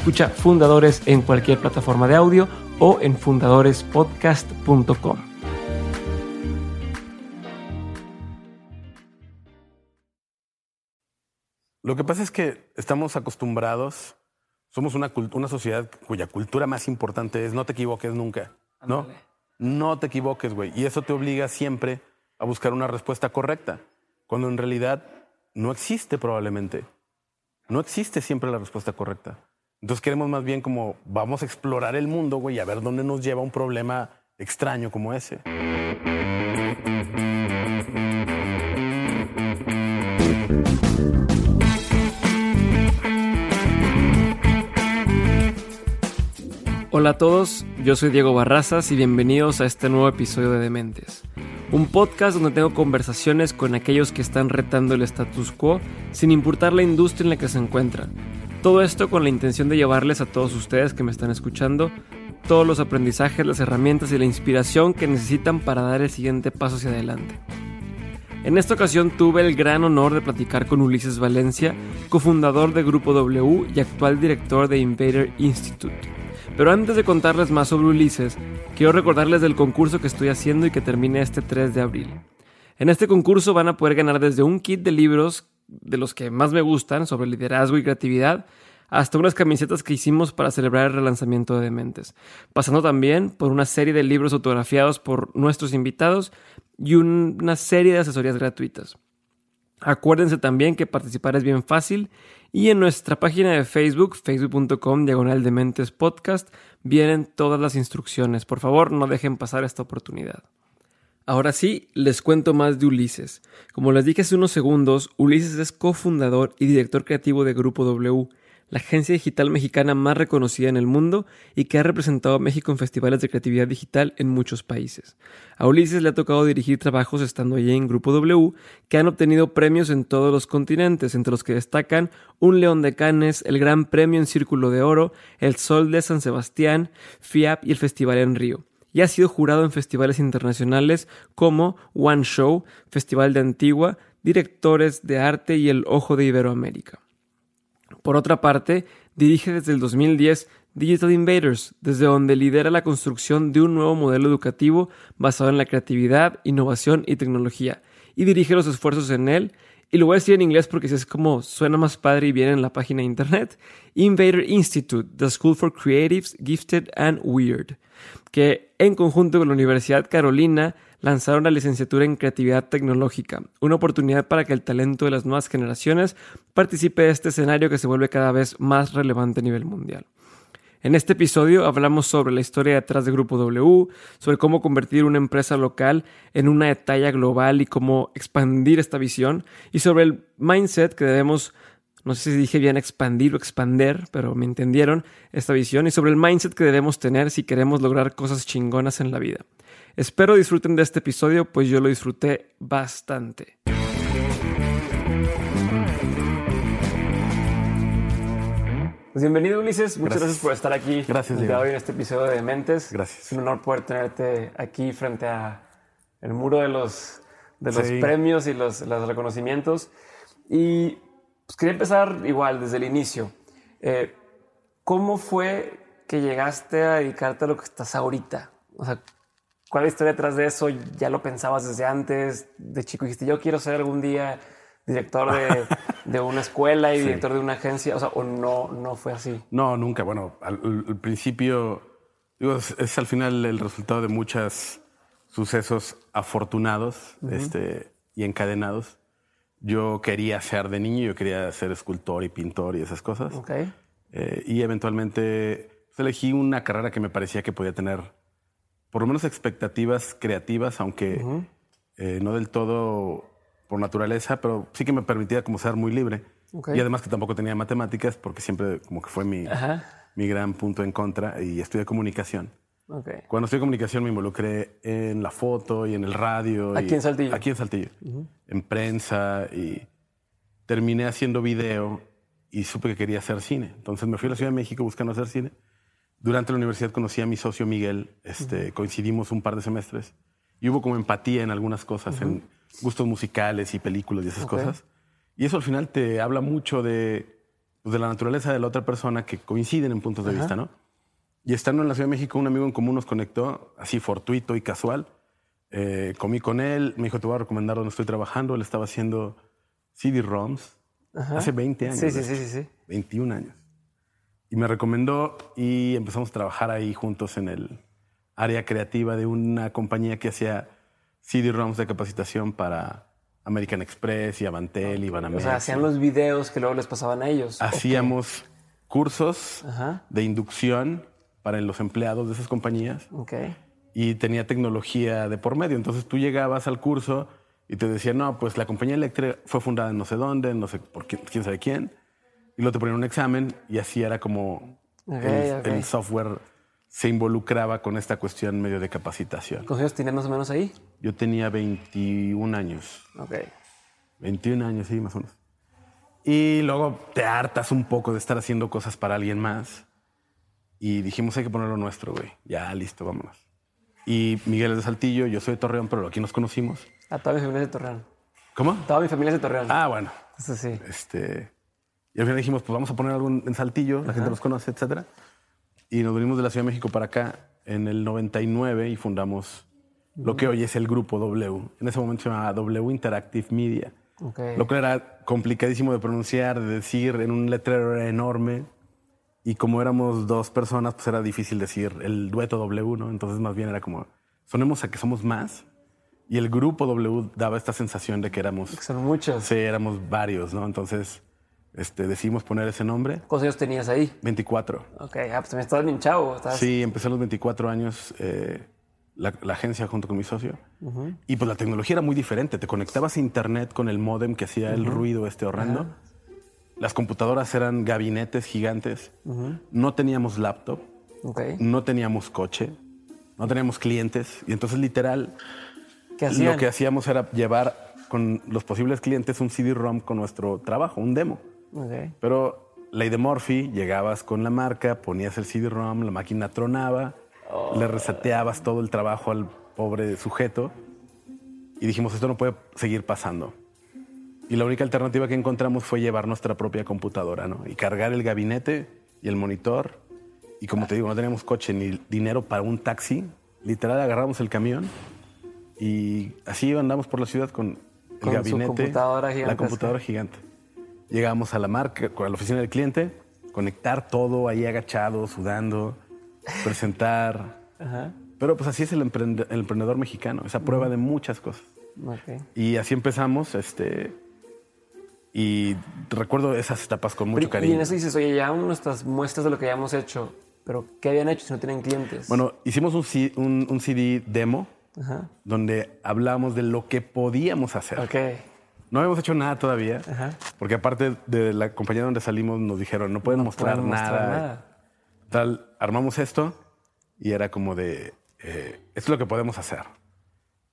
Escucha Fundadores en cualquier plataforma de audio o en fundadorespodcast.com. Lo que pasa es que estamos acostumbrados somos una, una sociedad cuya cultura más importante es no te equivoques nunca, ¿no? No te equivoques, güey. Y eso te obliga siempre a buscar una respuesta correcta, cuando en realidad no existe probablemente. No existe siempre la respuesta correcta. Entonces queremos más bien como vamos a explorar el mundo, güey, a ver dónde nos lleva un problema extraño como ese. Hola a todos, yo soy Diego Barrazas y bienvenidos a este nuevo episodio de Dementes, un podcast donde tengo conversaciones con aquellos que están retando el status quo sin importar la industria en la que se encuentran. Todo esto con la intención de llevarles a todos ustedes que me están escuchando todos los aprendizajes, las herramientas y la inspiración que necesitan para dar el siguiente paso hacia adelante. En esta ocasión tuve el gran honor de platicar con Ulises Valencia, cofundador de Grupo W y actual director de Invader Institute pero antes de contarles más sobre Ulises, quiero recordarles del concurso que estoy haciendo y que termina este 3 de abril. En este concurso van a poder ganar desde un kit de libros de los que más me gustan sobre liderazgo y creatividad, hasta unas camisetas que hicimos para celebrar el relanzamiento de Dementes, pasando también por una serie de libros autografiados por nuestros invitados y una serie de asesorías gratuitas. Acuérdense también que participar es bien fácil y en nuestra página de Facebook, facebook.com diagonal de mentes podcast, vienen todas las instrucciones. Por favor, no dejen pasar esta oportunidad. Ahora sí, les cuento más de Ulises. Como les dije hace unos segundos, Ulises es cofundador y director creativo de Grupo W, la agencia digital mexicana más reconocida en el mundo y que ha representado a México en festivales de creatividad digital en muchos países. A Ulises le ha tocado dirigir trabajos estando allí en Grupo W que han obtenido premios en todos los continentes, entre los que destacan un León de Cannes, el Gran Premio en Círculo de Oro, el Sol de San Sebastián, FIAP y el Festival en Río y ha sido jurado en festivales internacionales como One Show, Festival de Antigua, Directores de Arte y El Ojo de Iberoamérica. Por otra parte, dirige desde el 2010 Digital Invaders, desde donde lidera la construcción de un nuevo modelo educativo basado en la creatividad, innovación y tecnología, y dirige los esfuerzos en él. Y lo voy a decir en inglés porque es como suena más padre y viene en la página de internet. Invader Institute, The School for Creatives, Gifted and Weird, que en conjunto con la Universidad Carolina lanzaron la licenciatura en Creatividad Tecnológica, una oportunidad para que el talento de las nuevas generaciones participe de este escenario que se vuelve cada vez más relevante a nivel mundial. En este episodio hablamos sobre la historia detrás de Grupo W, sobre cómo convertir una empresa local en una de talla global y cómo expandir esta visión, y sobre el mindset que debemos, no sé si dije bien expandir o expander, pero me entendieron esta visión, y sobre el mindset que debemos tener si queremos lograr cosas chingonas en la vida. Espero disfruten de este episodio, pues yo lo disfruté bastante. Pues bienvenido Ulises, muchas gracias, por estar aquí gracias, hoy en este episodio de Mentes. Gracias. Es un honor poder tenerte aquí frente a el muro de los, de los premios y los, los, reconocimientos. Y pues quería empezar igual desde el inicio. Eh, ¿Cómo fue que llegaste a dedicarte a lo que estás ahorita? O sea, ¿Cuál es la historia detrás de eso? ¿Ya lo pensabas desde antes? De chico dijiste, yo quiero ser algún día director de, una escuela y director de una agencia. O sea, o no, no fue así. No, nunca. Bueno, al, principio, digo, es, al final el resultado de muchos sucesos afortunados. este, y encadenados. Yo quería ser de niño, yo quería ser escultor y pintor y esas cosas. Ok. Eh, y eventualmente pues, elegí una carrera que me parecía que podía tener por lo menos expectativas creativas, aunque eh, no del todo por naturaleza, pero sí que me permitía como ser muy libre. Y además que tampoco tenía matemáticas, porque siempre como que fue mi, Ajá. mi gran punto en contra y estudié comunicación. Cuando estudié comunicación me involucré en la foto y en el radio. Aquí y- en Saltillo. Aquí en Saltillo. En prensa y terminé haciendo video y supe que quería hacer cine. Entonces me fui a la Ciudad de México buscando hacer cine. Durante la universidad conocí a mi socio Miguel, este, coincidimos un par de semestres y hubo como empatía en algunas cosas, en gustos musicales y películas y esas Ok. cosas. Y eso al final te habla mucho de, pues, de la naturaleza de la otra persona que coinciden en puntos de vista, ¿no? Y estando en la Ciudad de México, un amigo en común nos conectó, así fortuito y casual. Eh, comí con él, me dijo, te voy a recomendar dónde estoy trabajando. Él estaba haciendo CD-ROMs hace 20 años. Sí, sí, sí, sí, sí. 21 años. Y me recomendó y empezamos a trabajar ahí juntos en el área creativa de una compañía que hacía CD-ROMs de capacitación para American Express y Avantel y O Banamex. sea, hacían los videos que luego les pasaban a ellos. Hacíamos cursos Ajá. de inducción para los empleados de esas compañías Ok. y tenía tecnología de por medio. Entonces tú llegabas al curso y te decían, no, pues la compañía eléctrica fue fundada en no sé dónde, no sé por quién, quién sabe quién. Y luego te ponían un examen y así era como el, software se involucraba con esta cuestión medio de capacitación. ¿Cuántos años tenían más o menos ahí? Yo tenía 21 años. Ok. 21 años, sí, más o menos. Y luego te hartas un poco de estar haciendo cosas para alguien más. Y dijimos, hay que ponerlo nuestro, güey. Ya, listo, vámonos. Y Miguel es de Saltillo, yo soy de Torreón, pero aquí nos conocimos. A toda mi familia es de Torreón. ¿Cómo? Toda mi familia es de Torreón. Ah, bueno. Eso sí. Este, y al final dijimos, pues vamos a poner algo en Saltillo, la gente nos conoce, etcétera. Y nos venimos de la Ciudad de México para acá en el 99 y fundamos lo que hoy es el Grupo W. En ese momento se llamaba W Interactive Media. Ok. Lo cual era complicadísimo de pronunciar, de decir, en un letrero era enorme. Y como éramos dos personas, pues era difícil decir el dueto W, ¿no? Entonces más bien era como, sonemos a que somos más. Y el grupo W daba esta sensación de que éramos, Son muchos. sí, éramos varios, ¿no? Entonces este, decidimos poner ese nombre, ¿Cuántos años tenías ahí? 24. Ok, ah, pues también estabas bien chavo. Sí, empecé a los 24 años eh, la, la agencia junto con mi socio. Y pues la tecnología era muy diferente. Te conectabas a internet con el modem que hacía el ruido este horrendo. Las computadoras eran gabinetes gigantes. No teníamos laptop, Ok. no teníamos coche, no teníamos clientes. Y entonces literal lo que hacíamos era llevar con los posibles clientes un CD-ROM con nuestro trabajo, un demo. Ok. Pero ley de Murphy, llegabas con la marca, ponías el CD-ROM, la máquina tronaba, le reseteabas todo el trabajo al pobre sujeto y dijimos, esto no puede seguir pasando. Y la única alternativa que encontramos fue llevar nuestra propia computadora, ¿no? Y cargar el gabinete y el monitor. Y como te digo, no teníamos coche ni dinero para un taxi. Literal, agarramos el camión y así andamos por la ciudad con el Con gabinete, computadora la computadora gigante. Llegamos a la marca, a la oficina del cliente, conectar todo ahí agachado, sudando, presentar. Ajá. Pero pues así es el, emprende- el emprendedor mexicano, esa prueba de muchas cosas. Ok. Y así empezamos, este, y recuerdo esas etapas con mucho Pero, y cariño. en eso dices, oye, ya nuestras muestras de lo que habíamos hecho, pero ¿qué habían hecho si no tienen clientes? Bueno, hicimos un, un- un CD demo Ajá. donde hablábamos de lo que podíamos hacer. Ok. No habíamos hecho nada todavía, Ajá. porque aparte de la compañía donde salimos nos dijeron, no pueden mostrar, mostrar nada. nada. Tal, armamos esto y era como de, eh, esto es lo que podemos hacer.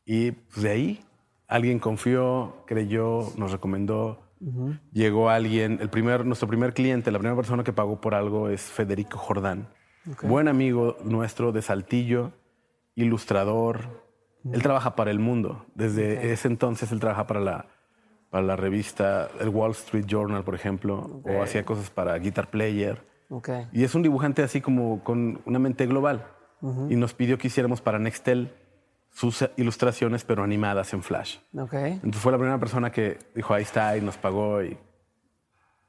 Y pues, de ahí alguien confió, creyó, nos recomendó. Llegó alguien, el primer, nuestro primer cliente, la primera persona que pagó por algo es Federico Jordán, buen amigo nuestro de Saltillo, ilustrador. Él trabaja para El Mundo. Desde ese entonces él trabaja para la, para la revista El Wall Street Journal, por ejemplo, o hacía cosas para Guitar Player. Ok. Y es un dibujante así como con una mente global. Y nos pidió que hiciéramos para Nextel sus ilustraciones, pero animadas en Flash. Ok. Entonces fue la primera persona que dijo, ahí está, y nos pagó. Y...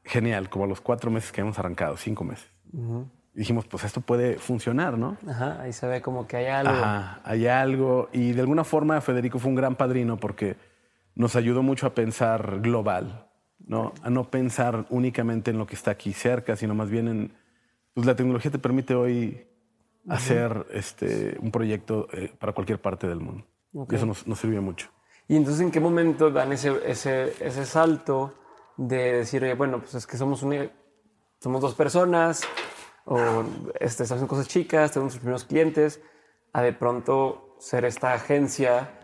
Genial, como a los cuatro meses que hemos arrancado, cinco meses. Y dijimos, pues esto puede funcionar, ¿no? Ajá. Ahí se ve como que hay algo. Ajá, hay algo. Y de alguna forma Federico fue un gran padrino porque nos ayudó mucho a pensar global, ¿no? A no pensar únicamente en lo que está aquí cerca, sino más bien en, pues la tecnología te permite hoy hacer este, un proyecto eh, para cualquier parte del mundo. Y eso nos, nos sirvió mucho. Y entonces, ¿en qué momento dan ese, ese, ese salto de decir, oye, bueno, pues es que somos, una, somos dos personas, o este, estamos haciendo cosas chicas, tenemos nuestros primeros clientes, a de pronto ser esta agencia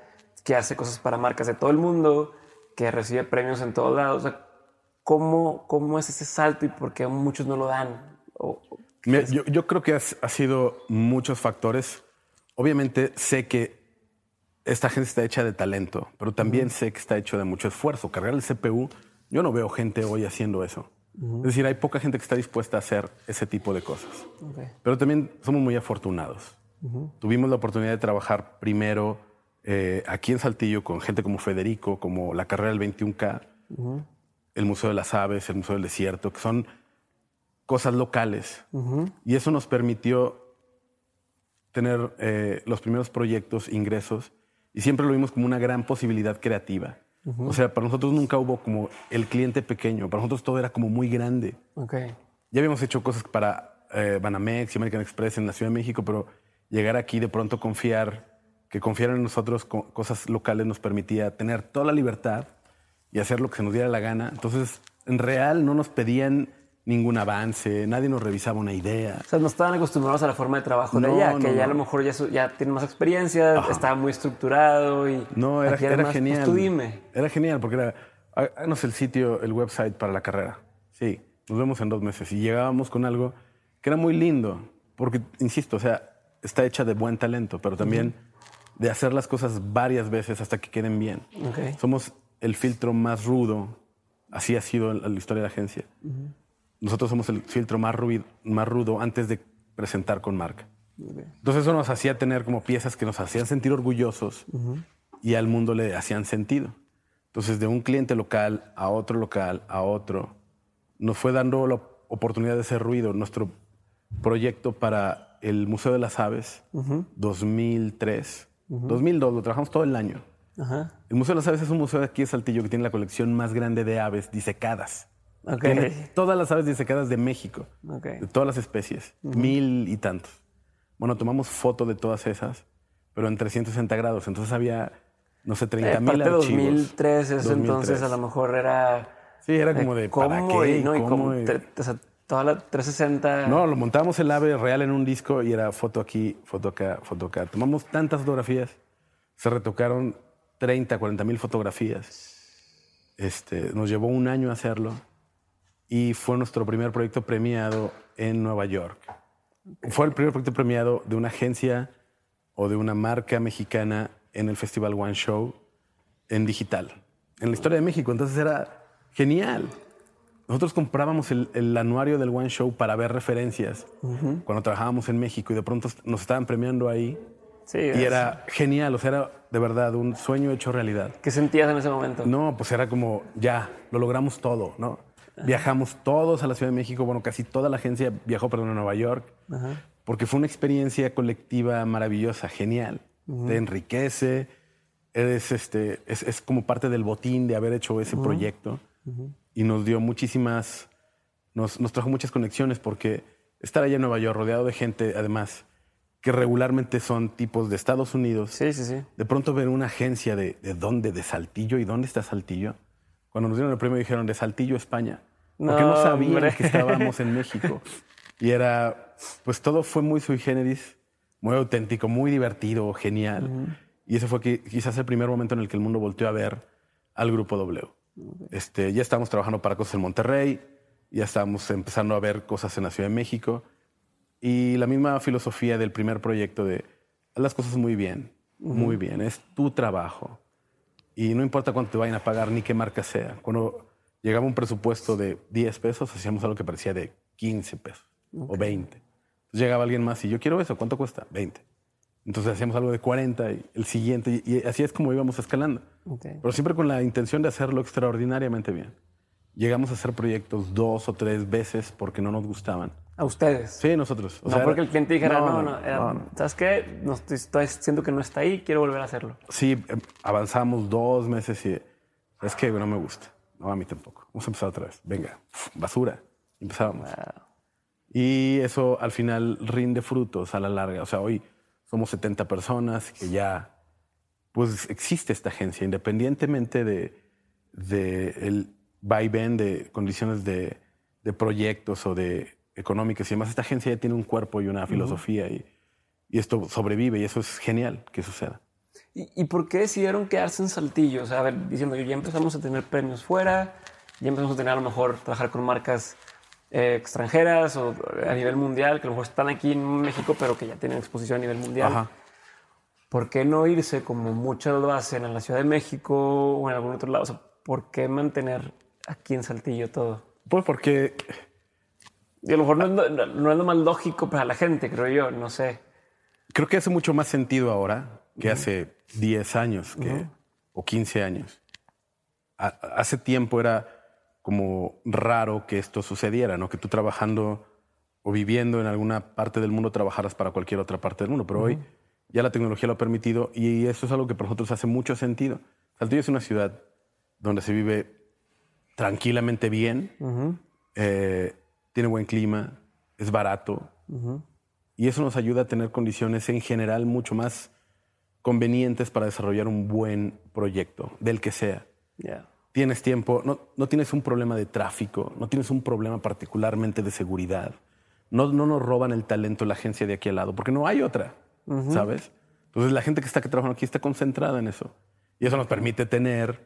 que hace cosas para marcas de todo el mundo, que recibe premios en todos lados. O sea, ¿cómo, ¿Cómo es ese salto y por qué muchos no lo dan? O, Mira, yo, yo creo que ha, sido muchos factores. Obviamente sé que esta gente está hecha de talento, pero también sé que está hecho de mucho esfuerzo. Cargar el CPU, yo no veo gente hoy haciendo eso. Es decir, hay poca gente que está dispuesta a hacer ese tipo de cosas. Okay. Pero también somos muy afortunados. Tuvimos la oportunidad de trabajar primero eh, aquí en Saltillo con gente como Federico, como la carrera del 21K, el Museo de las Aves, el Museo del Desierto, que son cosas locales. Y eso nos permitió tener eh, los primeros proyectos, ingresos, y siempre lo vimos como una gran posibilidad creativa. O sea, para nosotros nunca hubo como el cliente pequeño, para nosotros todo era como muy grande. Okay. Ya habíamos hecho cosas para eh, Banamex y American Express en la Ciudad de México, pero llegar aquí de pronto confiar, que confiaran en nosotros con cosas locales nos permitía tener toda la libertad y hacer lo que se nos diera la gana. Entonces, en real no nos pedían ningún avance, nadie nos revisaba una idea. O sea, no estaban acostumbrados a la forma de trabajo de No, ella, no, que ya a no. lo mejor ya, ya tiene más experiencia, estaba muy estructurado y No, era, era más, pues, genial. tú dime. Era genial porque era, "Há- háganos el sitio, el website para la carrera. Sí, nos vemos en dos meses. Y llegábamos con algo que era muy lindo, porque, insisto, o sea, está hecha de buen talento, pero también de hacer las cosas varias veces hasta que queden bien. Ok. Somos el filtro más rudo, así ha sido la historia de la agencia. Nosotros somos el filtro más, ruido, más rudo antes de presentar con marca. Entonces eso nos hacía tener como piezas que nos hacían sentir orgullosos y al mundo le hacían sentido. Entonces de un cliente local a otro local a otro, nos fue dando la oportunidad de hacer ruido. Nuestro proyecto para el Museo de las Aves, 2003, 2002, lo trabajamos todo el año. Ajá. El Museo de las Aves es un museo de aquí de Saltillo que tiene la colección más grande de aves disecadas. Ok. Tiene todas las aves disecadas de México, Ok. de todas las especies, mil y tantos. Bueno, tomamos foto de todas esas, pero en 360 grados. Entonces había, no sé, 30 Eh, mil archivos. 2003, eso 2003. entonces a lo mejor era... Sí, era como de, ¿para ¿Cómo? qué? Y, no, y ¿Cómo? Y- tre- o sea, toda la 360... No, lo montábamos el ave real en un disco y era foto aquí, foto acá, foto acá. Tomamos tantas fotografías, se retocaron 30, 40 mil fotografías. Este, nos llevó un año hacerlo y fue nuestro primer proyecto premiado en Nueva York. Fue el primer proyecto premiado de una agencia o de una marca mexicana en el Festival One Show en digital, en la historia de México. Entonces era genial. Nosotros comprábamos el, el anuario del One Show para ver referencias cuando trabajábamos en México y de pronto nos estaban premiando ahí. Sí, Y es- era genial, o sea, era de verdad un sueño hecho realidad. ¿Qué sentías en ese momento? No, pues era como, ya, lo logramos todo, ¿no? Viajamos todos a la Ciudad de México, bueno, casi toda la agencia viajó, perdón, a Nueva York, porque fue una experiencia colectiva maravillosa, genial. Te enriquece, eres, este, es, es como parte del botín de haber hecho ese proyecto y nos dio muchísimas, nos, nos trajo muchas conexiones porque estar allá en Nueva York rodeado de gente, además, que regularmente son tipos de Estados Unidos, Sí, sí, sí. de pronto ver una agencia de, de dónde, de Saltillo, ¿y dónde está Saltillo? Cuando nos dieron el premio dijeron de Saltillo, España. Porque no, No, sabían hombre. que estábamos en México. Y era, pues todo fue muy sui generis, muy auténtico, muy divertido, genial. Y ese fue quizás el primer momento en el que el mundo volteó a ver al Grupo W. Este, ya estábamos trabajando para cosas en Monterrey, ya estábamos empezando a ver cosas en la Ciudad de México. Y la misma filosofía del primer proyecto de haz las cosas muy bien, muy bien, es tu trabajo. Y no importa cuánto te vayan a pagar ni qué marca sea. Cuando llegaba un presupuesto de 10 pesos, hacíamos algo que parecía de 15 pesos o 20. Entonces llegaba alguien más y yo quiero eso, ¿cuánto cuesta? 20. Entonces hacíamos algo de 40 y el siguiente, y, y así es como íbamos escalando. Ok. Pero siempre con la intención de hacerlo extraordinariamente bien. Llegamos a hacer proyectos dos o tres veces porque no nos gustaban. A ustedes. Sí, nosotros. O no sea, porque era- el cliente dijera, no, no, no, era, no. ¿sabes qué? No estoy, siento que no está ahí, quiero volver a hacerlo. Sí, em, avanzamos dos meses y Es que no me gusta. No, a mí tampoco. Vamos a empezar otra vez. Venga, basura. Empezábamos. Y eso al final rinde frutos a la larga. O sea, hoy somos 70 personas que ya, pues existe esta agencia, independientemente de, de el vaivén de condiciones de, de, proyectos o de económicas y demás. Esta agencia ya tiene un cuerpo y una filosofía y, y, esto sobrevive y eso es genial que suceda. ¿Y, ¿Y, por qué decidieron quedarse en Saltillo? O sea, a ver, diciendo, ya empezamos a tener premios fuera, ya empezamos a tener a lo mejor trabajar con marcas eh, extranjeras o a nivel mundial, que a lo mejor están aquí en México, pero que ya tienen exposición a nivel mundial. Ajá. ¿Por qué no irse como muchos lo hacen en la Ciudad de México o en algún otro lado? O sea, ¿por qué mantener aquí en Saltillo todo? Pues porque... Y a lo mejor no es, no, no es, lo más lógico para la gente, creo yo, no sé. Creo que hace mucho más sentido ahora que uh -huh. hace 10 años que, uh -huh. o 15 años. A, hace tiempo era como raro que esto sucediera, ¿no? Que tú trabajando o viviendo en alguna parte del mundo trabajaras para cualquier otra parte del mundo. Pero uh -huh. hoy ya la tecnología lo ha permitido y eso es algo que para nosotros hace mucho sentido. Saltillo es una ciudad donde se vive tranquilamente bien, uh -huh. eh, tiene buen clima, es barato y eso nos ayuda a tener condiciones en general mucho más convenientes para desarrollar un buen proyecto, del que sea. Yeah tienes tiempo, no, no, tienes un problema de tráfico, no tienes un problema particularmente de seguridad. No, no nos roban el talento la agencia de aquí al lado, porque no hay otra, uh -huh. ¿sabes? Entonces la gente que está que trabajando aquí está concentrada en eso. Y eso nos permite tener,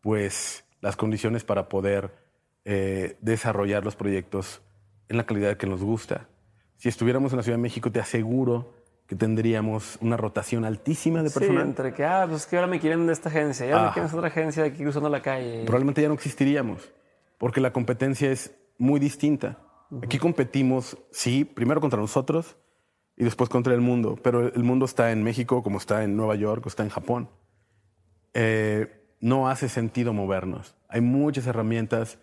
pues, las condiciones para poder eh, desarrollar los proyectos en la calidad que nos gusta. Si estuviéramos en la Ciudad de México, te aseguro que tendríamos una rotación altísima de personas. Sí, entre que, ah, pues que ahora me quieren de esta agencia, ya ah. me quieren de otra agencia aquí cruzando la calle. Probablemente ya no existiríamos, porque la competencia es muy distinta. Uh -huh. Aquí competimos, sí, primero contra nosotros y después contra el mundo, pero el mundo está en México, como está en Nueva York, o está en Japón. Eh, no hace sentido movernos. Hay muchas herramientas,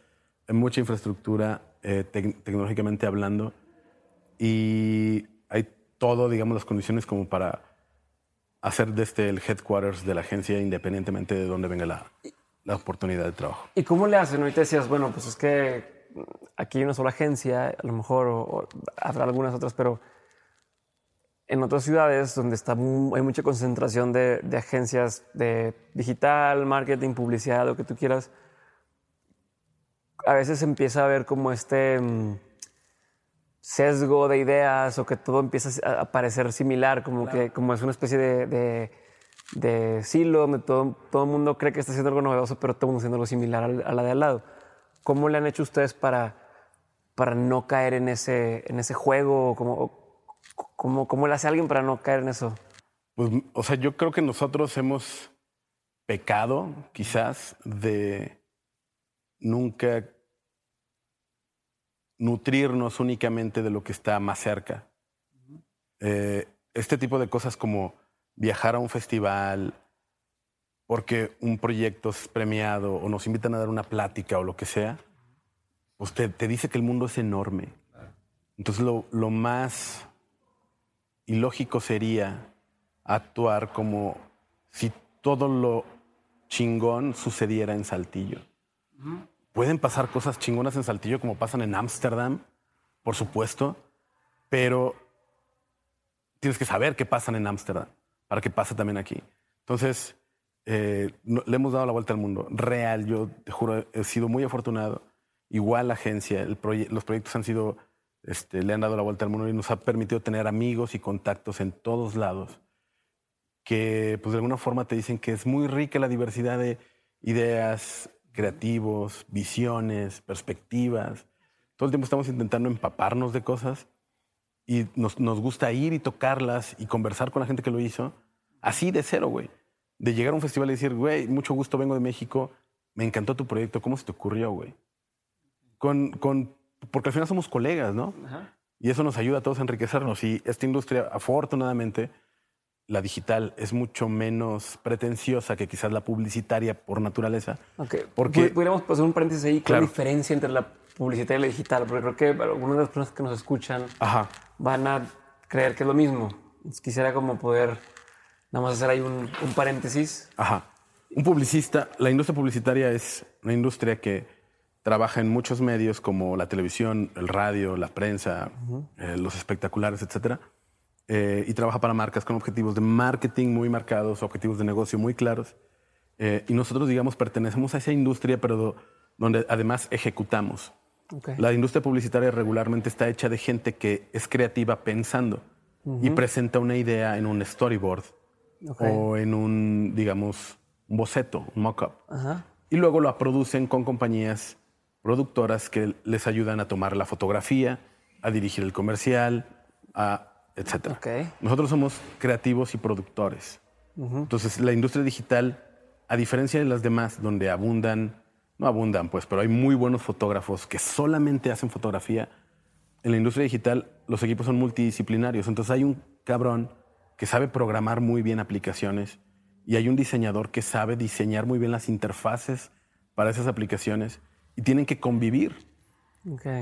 hay mucha infraestructura eh, te tecnológicamente hablando y todo, digamos, las condiciones como para hacer desde este el headquarters de la agencia independientemente de dónde venga la, la oportunidad de trabajo. ¿Y cómo le hacen? Ahorita decías, bueno, pues es que aquí hay una sola agencia, a lo mejor o, habrá algunas otras, pero en otras ciudades donde está hay mucha concentración de, de, agencias de digital, marketing, publicidad, lo que tú quieras, a veces empieza a ver como este sesgo de ideas o que todo empieza a parecer similar, como claro. que como es una especie de, de, de silo donde todo, todo el mundo cree que está haciendo algo novedoso, pero todo el mundo haciendo algo similar a la de al lado. ¿Cómo le han hecho ustedes para, para no caer en ese, en ese juego? ¿Cómo, cómo, ¿Cómo le hace alguien para no caer en eso? Pues, o sea, yo creo que nosotros hemos pecado, quizás, de nunca nutrirnos únicamente de lo que está más cerca. Eh, este tipo de cosas como viajar a un festival porque un proyecto es premiado o nos invitan a dar una plática o lo que sea, pues te, dice que el mundo es enorme. Entonces lo, lo, más ilógico sería actuar como si todo lo chingón sucediera en Saltillo. Uh. Pueden pasar cosas chingonas en Saltillo como pasan en Ámsterdam, por supuesto, pero tienes que saber qué pasan en Ámsterdam para que pase también aquí. Entonces, eh, le hemos dado la vuelta al mundo. Real, yo te juro, he sido muy afortunado. Igual la agencia, los proyectos han sido, este, le han dado la vuelta al mundo y nos ha permitido tener amigos y contactos en todos lados que, pues de alguna forma te dicen que es muy rica la diversidad de ideas, creativos, visiones, perspectivas. Todo el tiempo estamos intentando empaparnos de cosas y nos, nos, gusta ir y tocarlas y conversar con la gente que lo hizo, así de cero, güey. De llegar a un festival y decir, güey, mucho gusto, vengo de México, me encantó tu proyecto, ¿cómo se te ocurrió, güey? Con, con, porque al final somos colegas, ¿no? Ajá. Y eso nos ayuda a todos a enriquecernos. Y esta industria, afortunadamente, la digital es mucho menos pretenciosa que quizás la publicitaria por naturaleza. Okay. Porque podríamos pasar un paréntesis ahí. ¿Cuál es la diferencia entre la publicitaria y la digital? Porque creo que algunas de las personas que nos escuchan Ajá. van a creer que es lo mismo. Quisiera como poder nada más hacer ahí un, un paréntesis. Ajá. Un publicista, la industria publicitaria es una industria que trabaja en muchos medios como la televisión, el radio, la prensa, eh, los espectaculares, etcétera, eh, y trabaja para marcas con objetivos de marketing muy marcados, objetivos de negocio muy claros. Eh, y nosotros, digamos, pertenecemos a esa industria, pero donde además ejecutamos. La industria publicitaria regularmente está hecha de gente que es creativa pensando y presenta una idea en un storyboard o en un, digamos, un boceto, un mock-up. Y luego lo producen con compañías productoras que les ayudan a tomar la fotografía, a dirigir el comercial, a etc. Nosotros somos creativos y productores. Entonces, la industria digital, a diferencia de las demás, donde abundan no abundan, pues, pero hay muy buenos fotógrafos que solamente hacen fotografía. En la industria digital los equipos son multidisciplinarios, entonces hay un cabrón que sabe programar muy bien aplicaciones y hay un diseñador que sabe diseñar muy bien las interfaces para esas aplicaciones y tienen que convivir.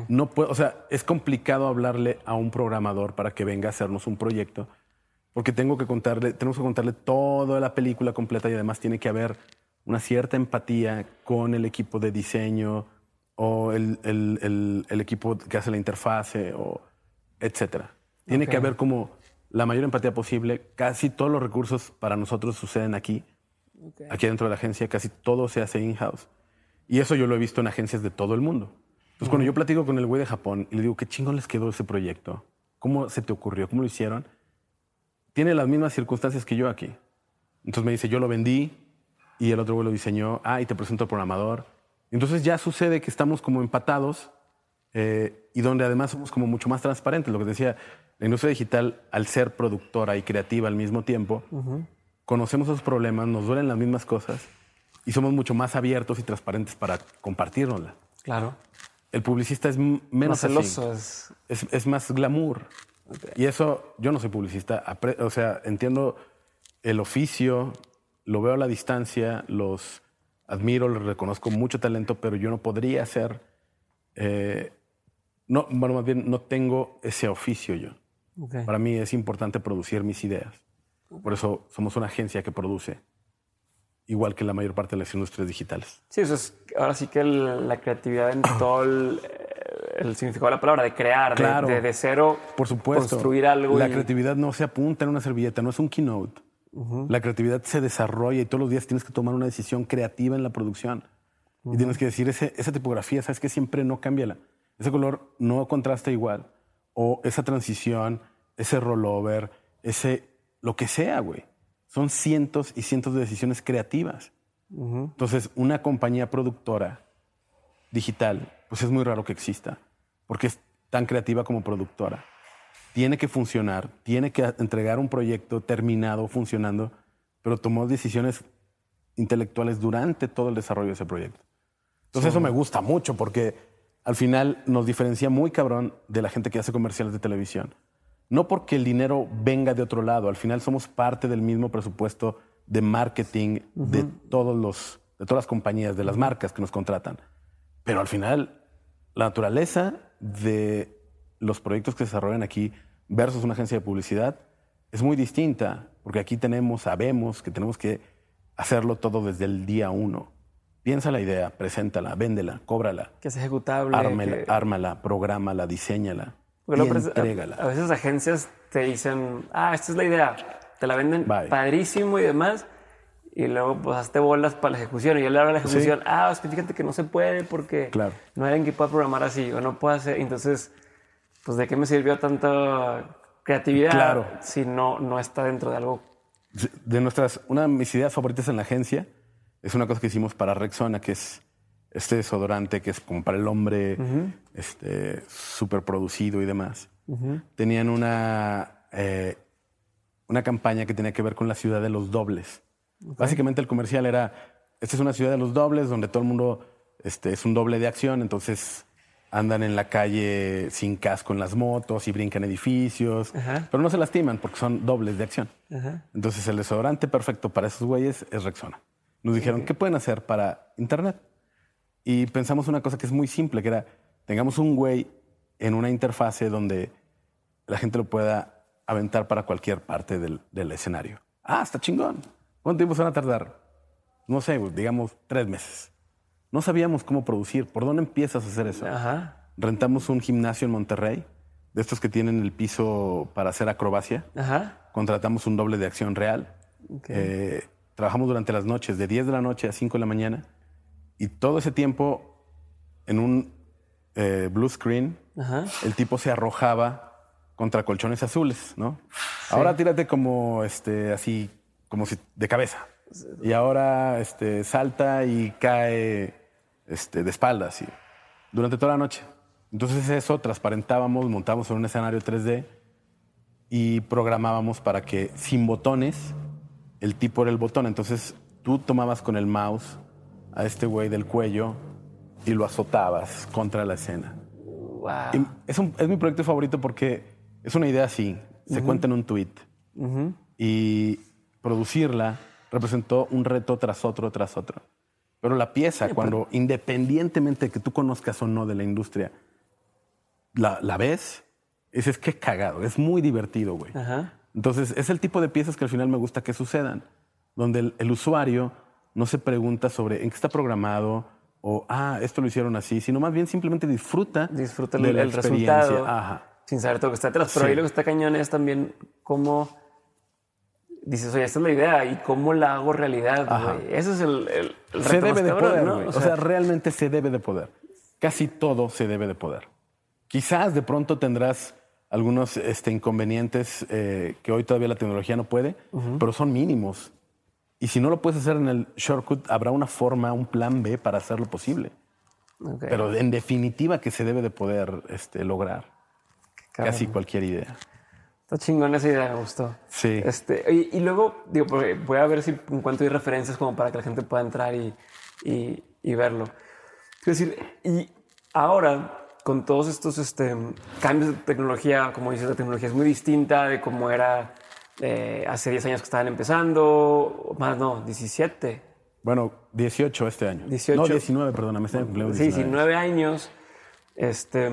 No puedo, o sea, es complicado hablarle a un programador para que venga a hacernos un proyecto, porque tengo que contarle, tenemos que contarle toda la película completa y además tiene que haber una cierta empatía con el equipo de diseño o el, equipo que hace la interfase, o etcétera. Tiene que haber como la mayor empatía posible. Casi todos los recursos para nosotros suceden aquí, aquí dentro de la agencia. Casi todo se hace in-house. Y eso yo lo he visto en agencias de todo el mundo. Entonces, cuando yo platico con el güey de Japón y le digo, ¿qué chingón les quedó ese proyecto? ¿Cómo se te ocurrió? ¿Cómo lo hicieron? Tiene las mismas circunstancias que yo aquí. Entonces me dice, yo lo vendí, y el otro güey lo diseñó, ah, y te presento al programador. Entonces ya sucede que estamos como empatados eh, y donde además somos como mucho más transparentes. Lo que decía, la industria digital, al ser productora y creativa al mismo tiempo, conocemos esos problemas, nos duelen las mismas cosas y somos mucho más abiertos y transparentes para compartirnosla. Claro. El publicista es menos celoso. Es... Es, más glamour. Y eso, yo no soy publicista, o sea, entiendo el oficio, lo veo a la distancia, los admiro, les reconozco mucho talento, pero yo no podría ser, eh, no, bueno, más bien no tengo ese oficio yo. Para mí es importante producir mis ideas. Por eso somos una agencia que produce, igual que la mayor parte de las industrias digitales. Sí, eso es ahora sí que la creatividad en todo el, significado de la palabra, de crear, de, de, cero, Por supuesto. construir algo. La creatividad no se apunta en una servilleta, no es un keynote. La creatividad se desarrolla y todos los días tienes que tomar una decisión creativa en la producción. Y tienes que decir, esa tipografía, ¿sabes que Siempre no cambia. Ese color no contrasta igual. O esa transición, ese rollover, ese lo que sea, güey. Son cientos y cientos de decisiones creativas. Entonces, una compañía productora digital, pues es muy raro que exista, porque es tan creativa como productora tiene que funcionar, tiene que entregar un proyecto terminado, funcionando, pero tomó decisiones intelectuales durante todo el desarrollo de ese proyecto. Entonces eso me gusta mucho porque al final nos diferencia muy cabrón de la gente que hace comerciales de televisión. No porque el dinero venga de otro lado, al final somos parte del mismo presupuesto de marketing de, todos los, de todas las compañías, de las marcas que nos contratan. Pero al final, la naturaleza de los proyectos que se desarrollan aquí versus una agencia de publicidad es muy distinta, porque aquí tenemos, sabemos que tenemos que hacerlo todo desde el día uno. Piensa la idea, preséntala, véndela, cóbrala. Que es ejecutable. Ármela, que... ármala, prográmala, diseñala. Y entrégala. A, veces agencias te dicen, ah, esta es la idea. Te la venden padrísimo y demás. Y luego, pues, hazte bolas para la ejecución. Y yo le hablo a la ejecución, ah, es que fíjate que no se puede porque claro. no hay alguien que pueda programar así o no puede hacer. Entonces, pues de qué me sirvió tanta creatividad si no, no está dentro de algo. De nuestras, una de mis ideas favoritas en la agencia es una cosa que hicimos para Rexona, que es este desodorante que es como para el hombre, este, súper producido y demás. Tenían una, eh, una campaña que tenía que ver con la ciudad de los dobles. Básicamente el comercial era, esta es una ciudad de los dobles donde todo el mundo este, es un doble de acción, entonces andan en la calle sin casco en las motos y brincan edificios, pero no se lastiman porque son dobles de acción. Entonces el desodorante perfecto para esos güeyes es Rexona. Nos dijeron, ¿qué pueden hacer para Internet? Y pensamos una cosa que es muy simple, que era, tengamos un güey en una interfase donde la gente lo pueda aventar para cualquier parte del, del escenario. Ah, está chingón. ¿Cuánto tiempo se van a tardar? no sé, digamos, tres meses. No sabíamos cómo producir. ¿Por dónde empiezas a hacer eso? Ajá. Rentamos un gimnasio en Monterrey, de estos que tienen el piso para hacer acrobacia. Ajá. Contratamos un doble de acción real. Eh, trabajamos durante las noches, de 10 de la noche a 5 de la mañana. Y todo ese tiempo, en un eh, blue screen, Ajá. el tipo se arrojaba contra colchones azules, ¿no? Ahora tírate como este, así, como si de cabeza. Y ahora este, salta y cae este, de espaldas. Y durante toda la noche. Entonces eso, transparentábamos, montábamos en un escenario 3D y programábamos para que sin botones, el tipo era el botón. Entonces tú tomabas con el mouse a este güey del cuello y lo azotabas contra la escena. Wow. Es, un- es mi proyecto favorito porque es una idea así, se cuenta en un tweet. Y producirla representó un reto tras otro, tras otro. Pero la pieza, cuando independientemente de que tú conozcas o no de la industria, la, la ves, dices, qué cagado, es muy divertido, güey. Entonces, es el tipo de piezas que al final me gusta que sucedan, donde el, el usuario no se pregunta sobre en qué está programado o, ah, esto lo hicieron así, sino más bien simplemente disfruta, Disfruta el, de la el experiencia. resultado. Ajá. Sin saber todo lo que está atrás. Pero Sí. ahí lo que está cañón es también cómo dices, oye, esta es la idea y cómo la hago realidad. Ese es el, el, el Se debe de cabrón, poder. O, sea, realmente se debe de poder. Casi todo se debe de poder. Quizás de pronto tendrás algunos este, inconvenientes eh, que hoy todavía la tecnología no puede, pero son mínimos. Y si no lo puedes hacer en el shortcut, habrá una forma, un plan B para hacerlo posible. Ok. Pero en definitiva que se debe de poder este, lograr Cabrón. casi cualquier idea. Está chingón esa idea, me gustó. Sí. Este, y, y luego, digo, porque voy a ver si en cuanto hay referencias como para que la gente pueda entrar y, y- y verlo. Es decir, y ahora, con todos estos este, cambios de tecnología, como dices, la tecnología es muy distinta de cómo era eh, hace 10 años que estaban empezando, más no, 17. Bueno, 18 este año. 18. No, 19, perdóname, este año cumplimos Sí, 19. sí, nueve años. Este,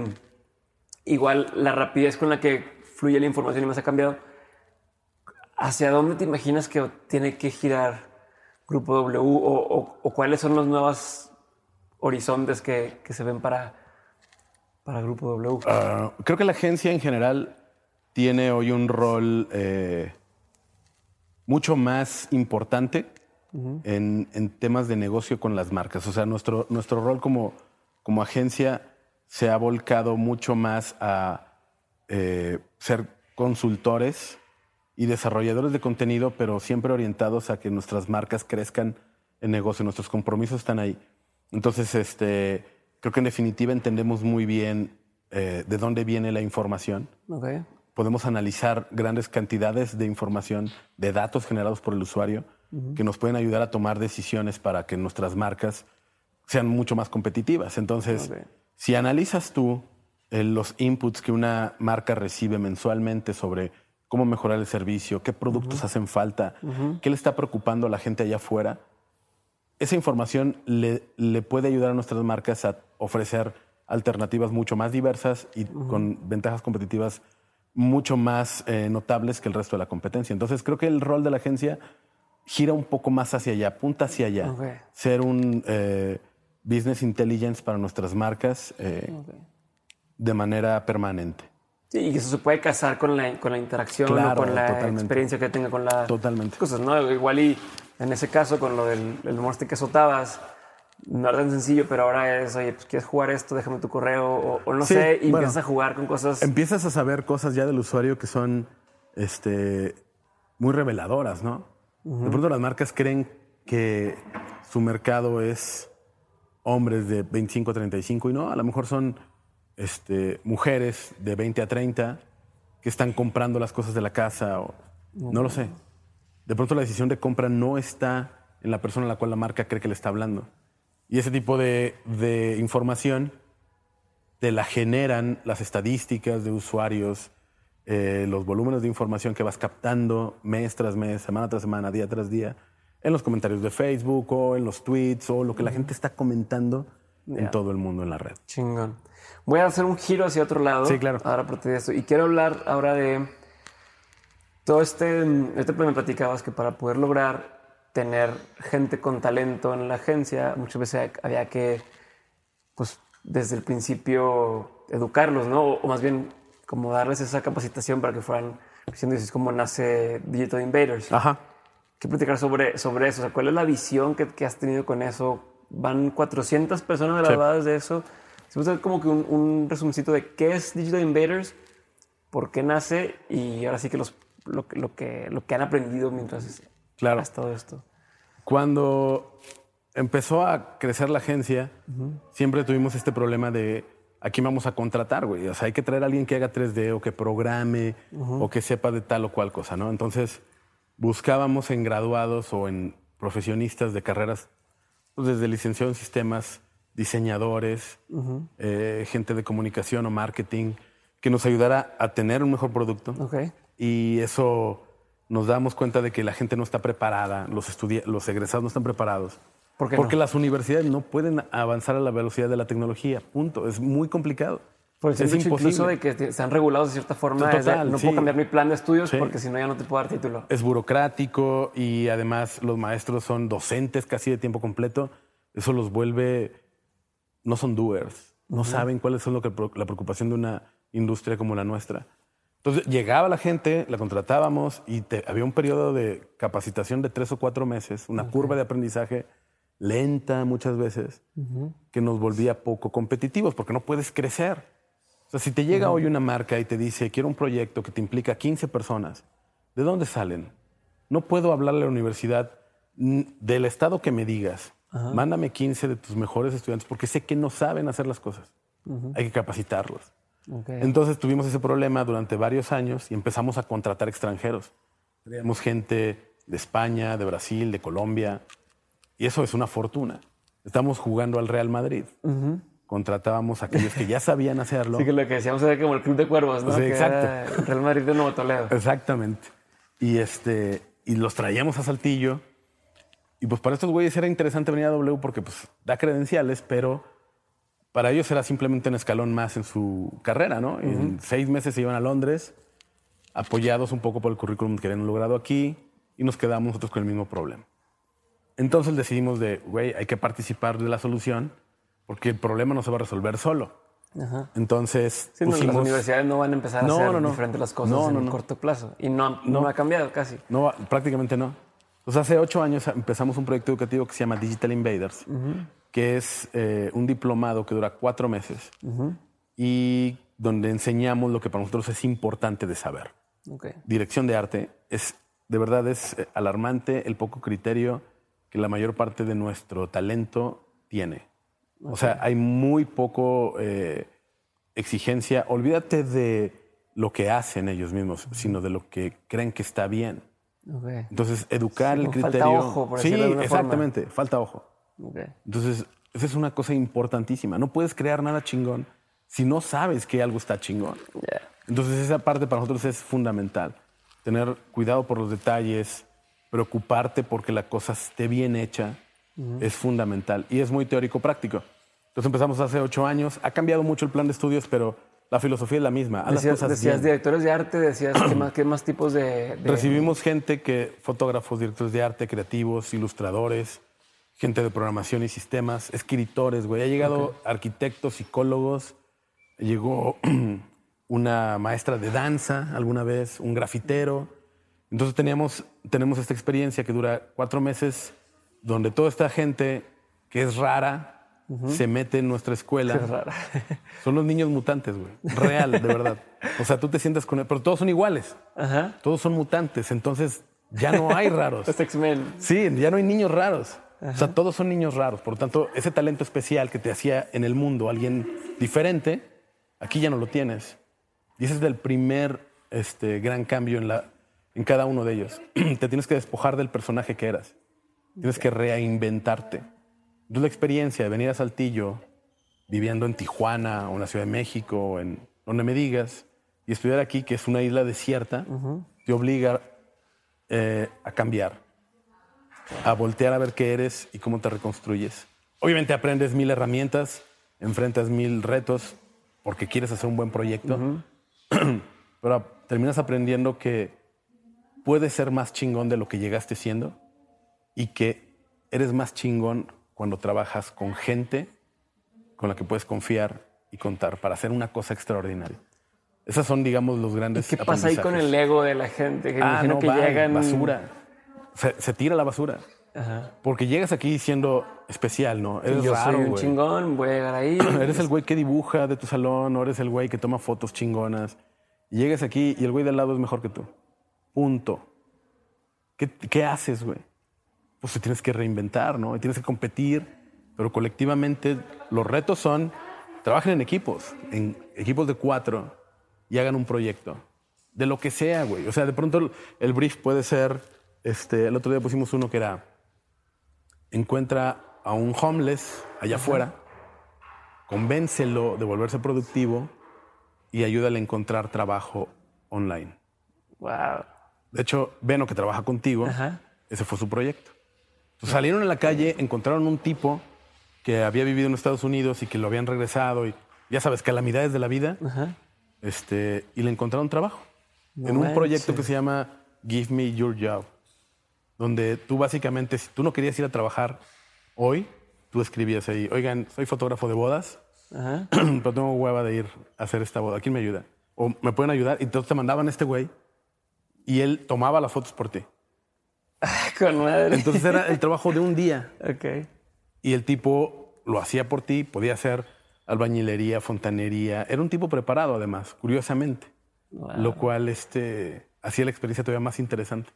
igual la rapidez con la que fluye la información y más ha cambiado. ¿Hacia dónde te imaginas que tiene que girar Grupo W o, o- o cuáles son los nuevos horizontes que, que se ven para, para Grupo W? Ah, creo que la agencia en general tiene hoy un rol eh, mucho más importante en, en temas de negocio con las marcas. O sea, nuestro, nuestro rol como, como agencia se ha volcado mucho más a eh, ser consultores y desarrolladores de contenido, pero siempre orientados a que nuestras marcas crezcan en negocio. Nuestros compromisos están ahí. Entonces, este, creo que en definitiva entendemos muy bien eh, de dónde viene la información. Ok. Podemos analizar grandes cantidades de información, de datos generados por el usuario, que nos pueden ayudar a tomar decisiones para que nuestras marcas sean mucho más competitivas. Entonces, Ok. si analizas tú eh, los inputs que una marca recibe mensualmente sobre cómo mejorar el servicio, qué productos hacen falta, qué le está preocupando a la gente allá afuera, esa información le, le puede ayudar a nuestras marcas a ofrecer alternativas mucho más diversas y con ventajas competitivas mucho más eh, notables que el resto de la competencia. Entonces creo que el rol de la agencia gira un poco más hacia allá, apunta hacia allá. Ser un eh, business intelligence para nuestras marcas eh, de manera permanente. Sí, y eso se puede casar con la, con la interacción Claro, o con la totalmente. experiencia que tenga con la Totalmente. cosas, ¿no? Igual y en ese caso con lo del el que azotabas, no era tan sencillo, pero ahora es, oye, pues quieres jugar esto, déjame tu correo o, o no Sí, sé, y bueno. empiezas a jugar con cosas. Empiezas a saber cosas ya del usuario que son este, muy reveladoras, ¿no? De pronto las marcas creen que su mercado es hombres de 25 a 35 y no, a lo mejor son este, mujeres de 20 a 30 que están comprando las cosas de la casa o no lo sé. De pronto la decisión de compra no está en la persona a la cual la marca cree que le está hablando. Y ese tipo de, de información te la generan las estadísticas de usuarios, eh, los volúmenes de información que vas captando mes tras mes, semana tras semana, día tras día, en los comentarios de Facebook o en los tweets o lo que la gente está comentando en Ya. todo el mundo en la red. Chingón. Voy a hacer un giro hacia otro lado. Sí, claro. Ahora a partir de esto. Y quiero hablar ahora de todo este. Este me platicabas que para poder lograr tener gente con talento en la agencia, muchas veces había que, pues, desde el principio educarlos, ¿no? O más bien como darles esa capacitación para que fueran creciendo. es como nace Digital Invaders. Ajá. ¿Qué platicar sobre, sobre eso? O sea, ¿cuál es la visión que, que has tenido con eso? Van 400 personas graduadas de eso. Si puede como que un, un resumcito de qué es Digital Invaders, por qué nace y ahora sí que los, lo, lo que, lo que han aprendido mientras claro. todo esto. Cuando empezó a crecer la agencia, siempre tuvimos este problema de a quién vamos a contratar, güey. O sea, hay que traer a alguien que haga 3D o que programe o que sepa de tal o cual cosa, ¿no? Entonces buscábamos en graduados o en profesionistas de carreras, pues desde licenciado en sistemas, diseñadores, eh, gente de comunicación o marketing, que nos ayudara a tener un mejor producto. Y eso nos damos cuenta de que la gente no está preparada, los, los egresados no están preparados. ¿Por qué Porque las universidades no pueden avanzar a la velocidad de la tecnología, punto. Es muy complicado. Por el es imposible. de que están regulados de cierta forma. Total, no puedo cambiar mi plan de estudios porque si no ya no te puedo dar título. Es burocrático y además los maestros son docentes casi de tiempo completo. Eso los vuelve, no son doers, no saben cuál es lo que, la preocupación de una industria como la nuestra. Entonces llegaba la gente, la contratábamos y había un periodo de capacitación de tres o cuatro meses, una curva de aprendizaje lenta muchas veces, que nos volvía poco competitivos porque no puedes crecer. O sea, si te llega hoy una marca y te dice, quiero un proyecto que te implica 15 personas, ¿de dónde salen? No puedo hablarle a la universidad del estado que me digas. Mándame 15 de tus mejores estudiantes porque sé que no saben hacer las cosas. Hay que capacitarlos. Entonces tuvimos ese problema durante varios años y empezamos a contratar extranjeros. Teníamos gente de España, de Brasil, de Colombia, y eso es una fortuna. Estamos jugando al Real Madrid. Contratábamos a aquellos que ya sabían hacerlo. Sí, que lo que decíamos era como el Club de Cuervos, ¿no? Sí, exacto. Real Madrid de Nuevo Toledo. Exactamente. Y, este, y los traíamos a Saltillo. Y pues para estos güeyes era interesante venir a W porque pues da credenciales, pero para ellos era simplemente un escalón más en su carrera, ¿no? En seis meses se iban a Londres, apoyados un poco por el currículum que habían logrado aquí, y nos quedamos nosotros con el mismo problema. Entonces decidimos de, güey, hay que participar de la solución, porque el problema no se va a resolver solo. Entonces, pusimos... las universidades no van a empezar a hacer diferentes las cosas en corto plazo. Y no, no, ha cambiado casi. No, prácticamente no. Pues hace ocho años empezamos un proyecto educativo que se llama Digital Invaders, que es eh, un diplomado que dura cuatro meses y donde enseñamos lo que para nosotros es importante de saber. Dirección de arte es, de verdad, es eh, alarmante el poco criterio que la mayor parte de nuestro talento tiene. O sea, hay muy poco eh, exigencia. Olvídate de lo que hacen ellos mismos, sino de lo que creen que está bien. Entonces, educar el criterio. Falta ojo, por Sí, exactamente, falta ojo. Entonces, esa es una cosa importantísima. No puedes crear nada chingón si no sabes que algo está chingón. Entonces, esa parte para nosotros es fundamental. Tener cuidado por los detalles, preocuparte porque la cosa esté bien hecha, es fundamental. Y es muy teórico-práctico. Entonces empezamos hace ocho años. Ha cambiado mucho el plan de estudios, pero la filosofía es la misma. decías, decías directores de arte, decías qué más, qué más tipos de, Recibimos gente que, fotógrafos, directores de arte, creativos, ilustradores, gente de programación y sistemas, escritores, güey. Ha llegado arquitectos, psicólogos, llegó una maestra de danza alguna vez, un grafitero. Entonces teníamos, tenemos esta experiencia que dura cuatro meses, donde toda esta gente que es rara se mete en nuestra escuela. Es rara. son los niños mutantes, güey. Real, de verdad. O sea, tú te sientas con él, pero todos son iguales. Todos son mutantes. Entonces ya no hay raros. es X-Men. Sí, ya no hay niños raros. O sea, todos son niños raros. Por lo tanto, ese talento especial que te hacía en el mundo alguien diferente, aquí ya no lo tienes. Y ese es el primer este, gran cambio en, la, en cada uno de ellos. te tienes que despojar del personaje que eras. Tienes que reinventarte. Entonces, la experiencia de venir a Saltillo, viviendo en Tijuana o en la Ciudad de México, en donde me digas, y estudiar aquí, que es una isla desierta, te obliga eh, a cambiar a voltear a ver qué eres y cómo te reconstruyes. Obviamente aprendes mil herramientas, enfrentas mil retos porque quieres hacer un buen proyecto, pero terminas aprendiendo que puedes ser más chingón de lo que llegaste siendo y que eres más chingón cuando trabajas con gente con la que puedes confiar y contar para hacer una cosa extraordinaria. Esas son, digamos, los grandes. ¿Qué pasa ahí con el ego de la gente? Que ah, no, que llegan. Basura. Se, tira la basura. Porque llegas aquí diciendo especial, ¿no? Eres yo soy un chingón, voy a llegar ahí. eres el güey que dibuja de tu salón, o eres el güey que toma fotos chingonas. Y llegas aquí y el güey de al lado es mejor que tú. Punto. ¿Qué, qué haces, güey? Pues te tienes que reinventar, ¿no? Y tienes que competir, pero colectivamente los retos son trabajen en equipos, en equipos de cuatro y hagan un proyecto. De lo que sea, güey. O sea, de pronto el brief puede ser, este, el otro día pusimos uno que era, encuentra a un homeless allá afuera, convéncelo de volverse productivo y ayúdale a encontrar trabajo online. Wow. De hecho, Beno, que trabaja contigo, ese fue su proyecto. salieron en la calle, encontraron un tipo que había vivido en Estados Unidos y que lo habían regresado y ya sabes, calamidades de la vida. Este, y le encontraron trabajo en un proyecto que se llama Give Me Your Job, donde tú básicamente, si tú no querías ir a trabajar hoy, tú escribías ahí, oigan, soy fotógrafo de bodas, pero tengo hueva de ir a hacer esta boda, ¿quién me ayuda? O me pueden ayudar, y entonces te mandaban a este güey y él tomaba las fotos por ti. Con madre. Entonces era el trabajo de un día. Ok. Y el tipo lo hacía por ti, podía hacer albañilería, fontanería. Era un tipo preparado, además, curiosamente. Lo cual este, hacía la experiencia todavía más interesante.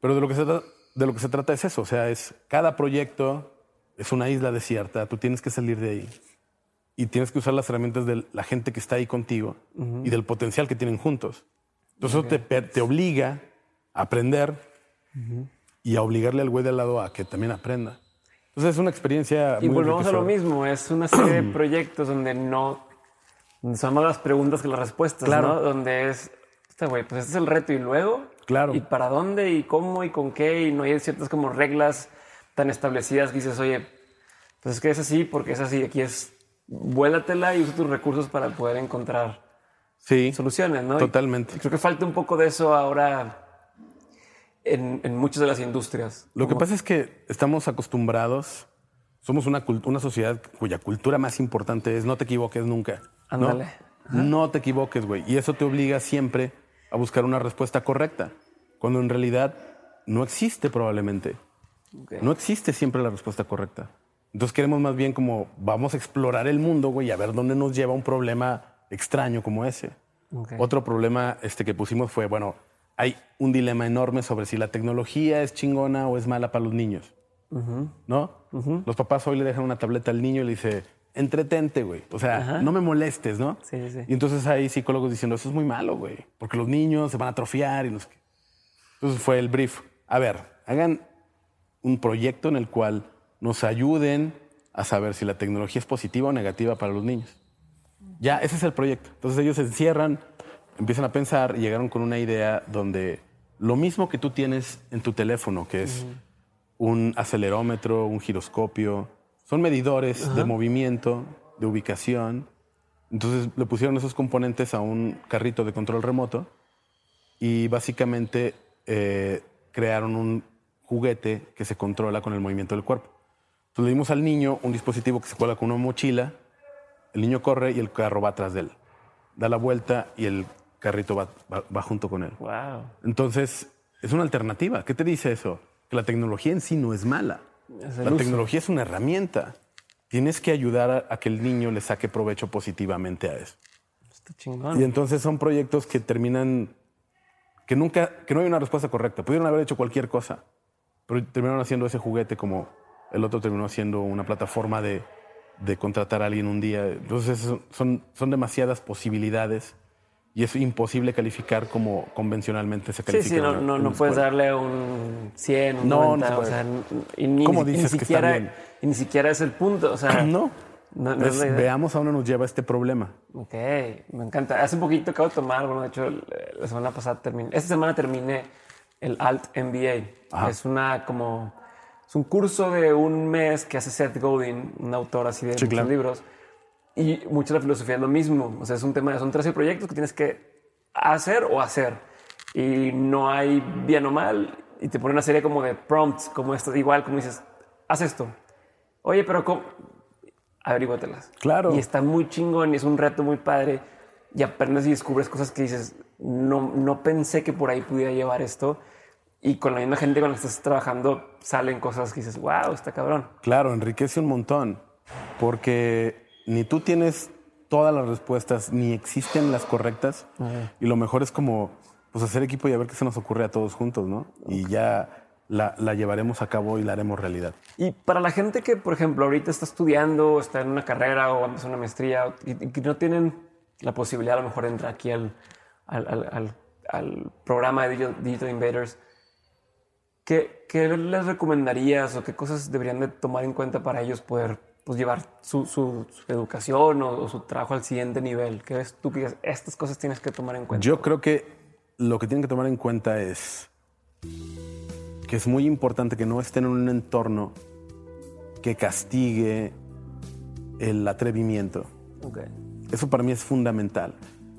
Pero de lo, que se de lo que se trata es eso. O sea, es cada proyecto es una isla desierta. Tú tienes que salir de ahí. Y tienes que usar las herramientas de la gente que está ahí contigo y del potencial que tienen juntos. Entonces eso te, te, obliga a aprender y a obligarle al güey de al lado a que también aprenda. Entonces es una experiencia y volvemos a lo mismo, es una serie de proyectos donde no son más las preguntas que las respuestas, ¿no? Donde es, este güey, pues este es el reto y luego, claro. ¿Y para dónde y cómo y con qué? Y no hay ciertas como reglas tan establecidas que dices, oye, pues es que es así porque es así, aquí es vuélatela y usa tus recursos para poder encontrar sí, soluciones, ¿no? Totalmente. creo que falta un poco de eso ahora en, muchas de las industrias. Lo que pasa es que estamos acostumbrados, somos una, una sociedad cuya cultura más importante es no te equivoques nunca. Ándale. ¿no? te equivoques, güey. Y eso te obliga siempre a buscar una respuesta correcta, cuando en realidad no existe probablemente. No existe siempre la respuesta correcta. Entonces queremos más bien como vamos a explorar el mundo, güey, a ver dónde nos lleva un problema extraño como ese. Otro problema este, que pusimos fue, bueno, hay un dilema enorme sobre si la tecnología es chingona o es mala para los niños. ¿No? Los papás hoy le dejan una tableta al niño y le dice, entretente, güey. O sea, no me molestes, ¿no? Sí, sí. Y entonces hay psicólogos diciendo, eso es muy malo, güey, porque los niños se van a atrofiar y no sé qué. Entonces fue el brief. A ver, hagan un proyecto en el cual nos ayuden a saber si la tecnología es positiva o negativa para los niños. Ya, ese es el proyecto. Entonces ellos se encierran, empiezan a pensar y llegaron con una idea donde lo mismo que tú tienes en tu teléfono, que es un acelerómetro, un giroscopio, son medidores de movimiento, de ubicación. Entonces le pusieron esos componentes a un carrito de control remoto y básicamente eh, crearon un juguete que se controla con el movimiento del cuerpo. Entonces le dimos al niño un dispositivo que se cuela con una mochila, el niño corre y el carro va atrás de él. Da la vuelta y el carrito va, junto con él. Wow. Entonces, es una alternativa. ¿Qué te dice eso? Que la tecnología en sí no es mala. La tecnología es una herramienta. Tienes que ayudar a, que el niño le saque provecho positivamente a eso. Está chingón. Y entonces son proyectos que terminan que nunca, que no hay una respuesta correcta. Pudieron haber hecho cualquier cosa, pero terminaron haciendo ese juguete como el otro terminó haciendo una plataforma de, de contratar a alguien un día. Entonces son, son demasiadas posibilidades y es imposible calificar como convencionalmente se califica. Sí, sí, no, no, puedes darle un 100, un no, 90, no o sea, y ni, ¿Cómo dices ni siquiera, que Y ni siquiera es el punto, o sea... no. no, veamos a dónde nos lleva este problema. Ok, me encanta. Hace un poquito acabo de tomar, bueno, de hecho, la semana pasada terminé, esta semana terminé el Alt MBA. Es una como, es un curso de un mes que hace Seth Godin, un autor así de muchos libros y mucha la filosofía es lo mismo. O sea, es un tema, son 13 proyectos que tienes que hacer o hacer. Y no hay bien o mal. y te pone una serie como de prompts, como esto, igual como dices, haz esto. Oye, pero ¿cómo? Averíguatelas. Claro. Y está muy chingón y es un reto muy padre. Y aprendes y descubres cosas que dices, no, no pensé que por ahí pudiera llevar esto. Y con la misma gente con la que estás trabajando salen cosas que dices, wow, está cabrón. Claro, enriquece un montón. Porque ni tú tienes todas las respuestas, ni existen las correctas. Y lo mejor es como pues hacer equipo y a ver qué se nos ocurre a todos juntos, ¿no? Y ya la, la, llevaremos a cabo y la haremos realidad. Y para la gente que, por ejemplo, ahorita está estudiando, está en una carrera o empezó una maestría y, que no tienen la posibilidad a lo mejor de entrar aquí al, al, al, al programa de Digital, Invaders, ¿qué, ¿qué, les recomendarías o qué cosas deberían de tomar en cuenta para ellos poder pues, llevar su, su, educación o, o, su trabajo al siguiente nivel? ¿Qué ves tú que estas cosas tienes que tomar en cuenta? Yo creo que lo que tienen que tomar en cuenta es que es muy importante que no estén en un entorno que castigue el atrevimiento. Okay. Eso para mí es fundamental.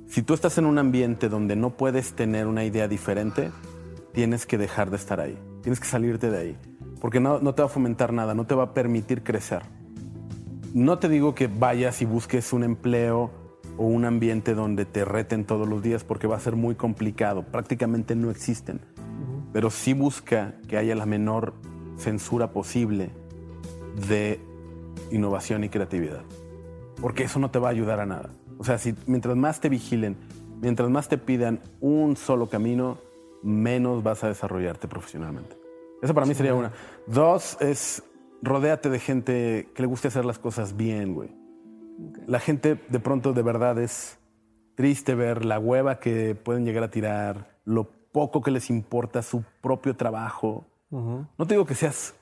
Si tú estás en un ambiente donde no puedes tener una idea diferente, tienes que dejar de estar ahí. Tienes que salirte de ahí. Porque no, no te va a fomentar nada, no te va a permitir crecer. No te digo que vayas y busques un empleo o un ambiente donde te reten todos los días porque va a ser muy complicado. Prácticamente no existen pero sí busca que haya la menor censura posible de innovación y creatividad. Porque eso no te va a ayudar a nada. O sea, si mientras más te vigilen, mientras más te pidan un solo camino, menos vas a desarrollarte profesionalmente. Eso para mí sería una. Dos es rodéate de gente que le guste hacer las cosas bien, güey. La gente de pronto de verdad es triste ver la hueva que pueden llegar a tirar, lo poco que les importa su propio trabajo. No te digo que seas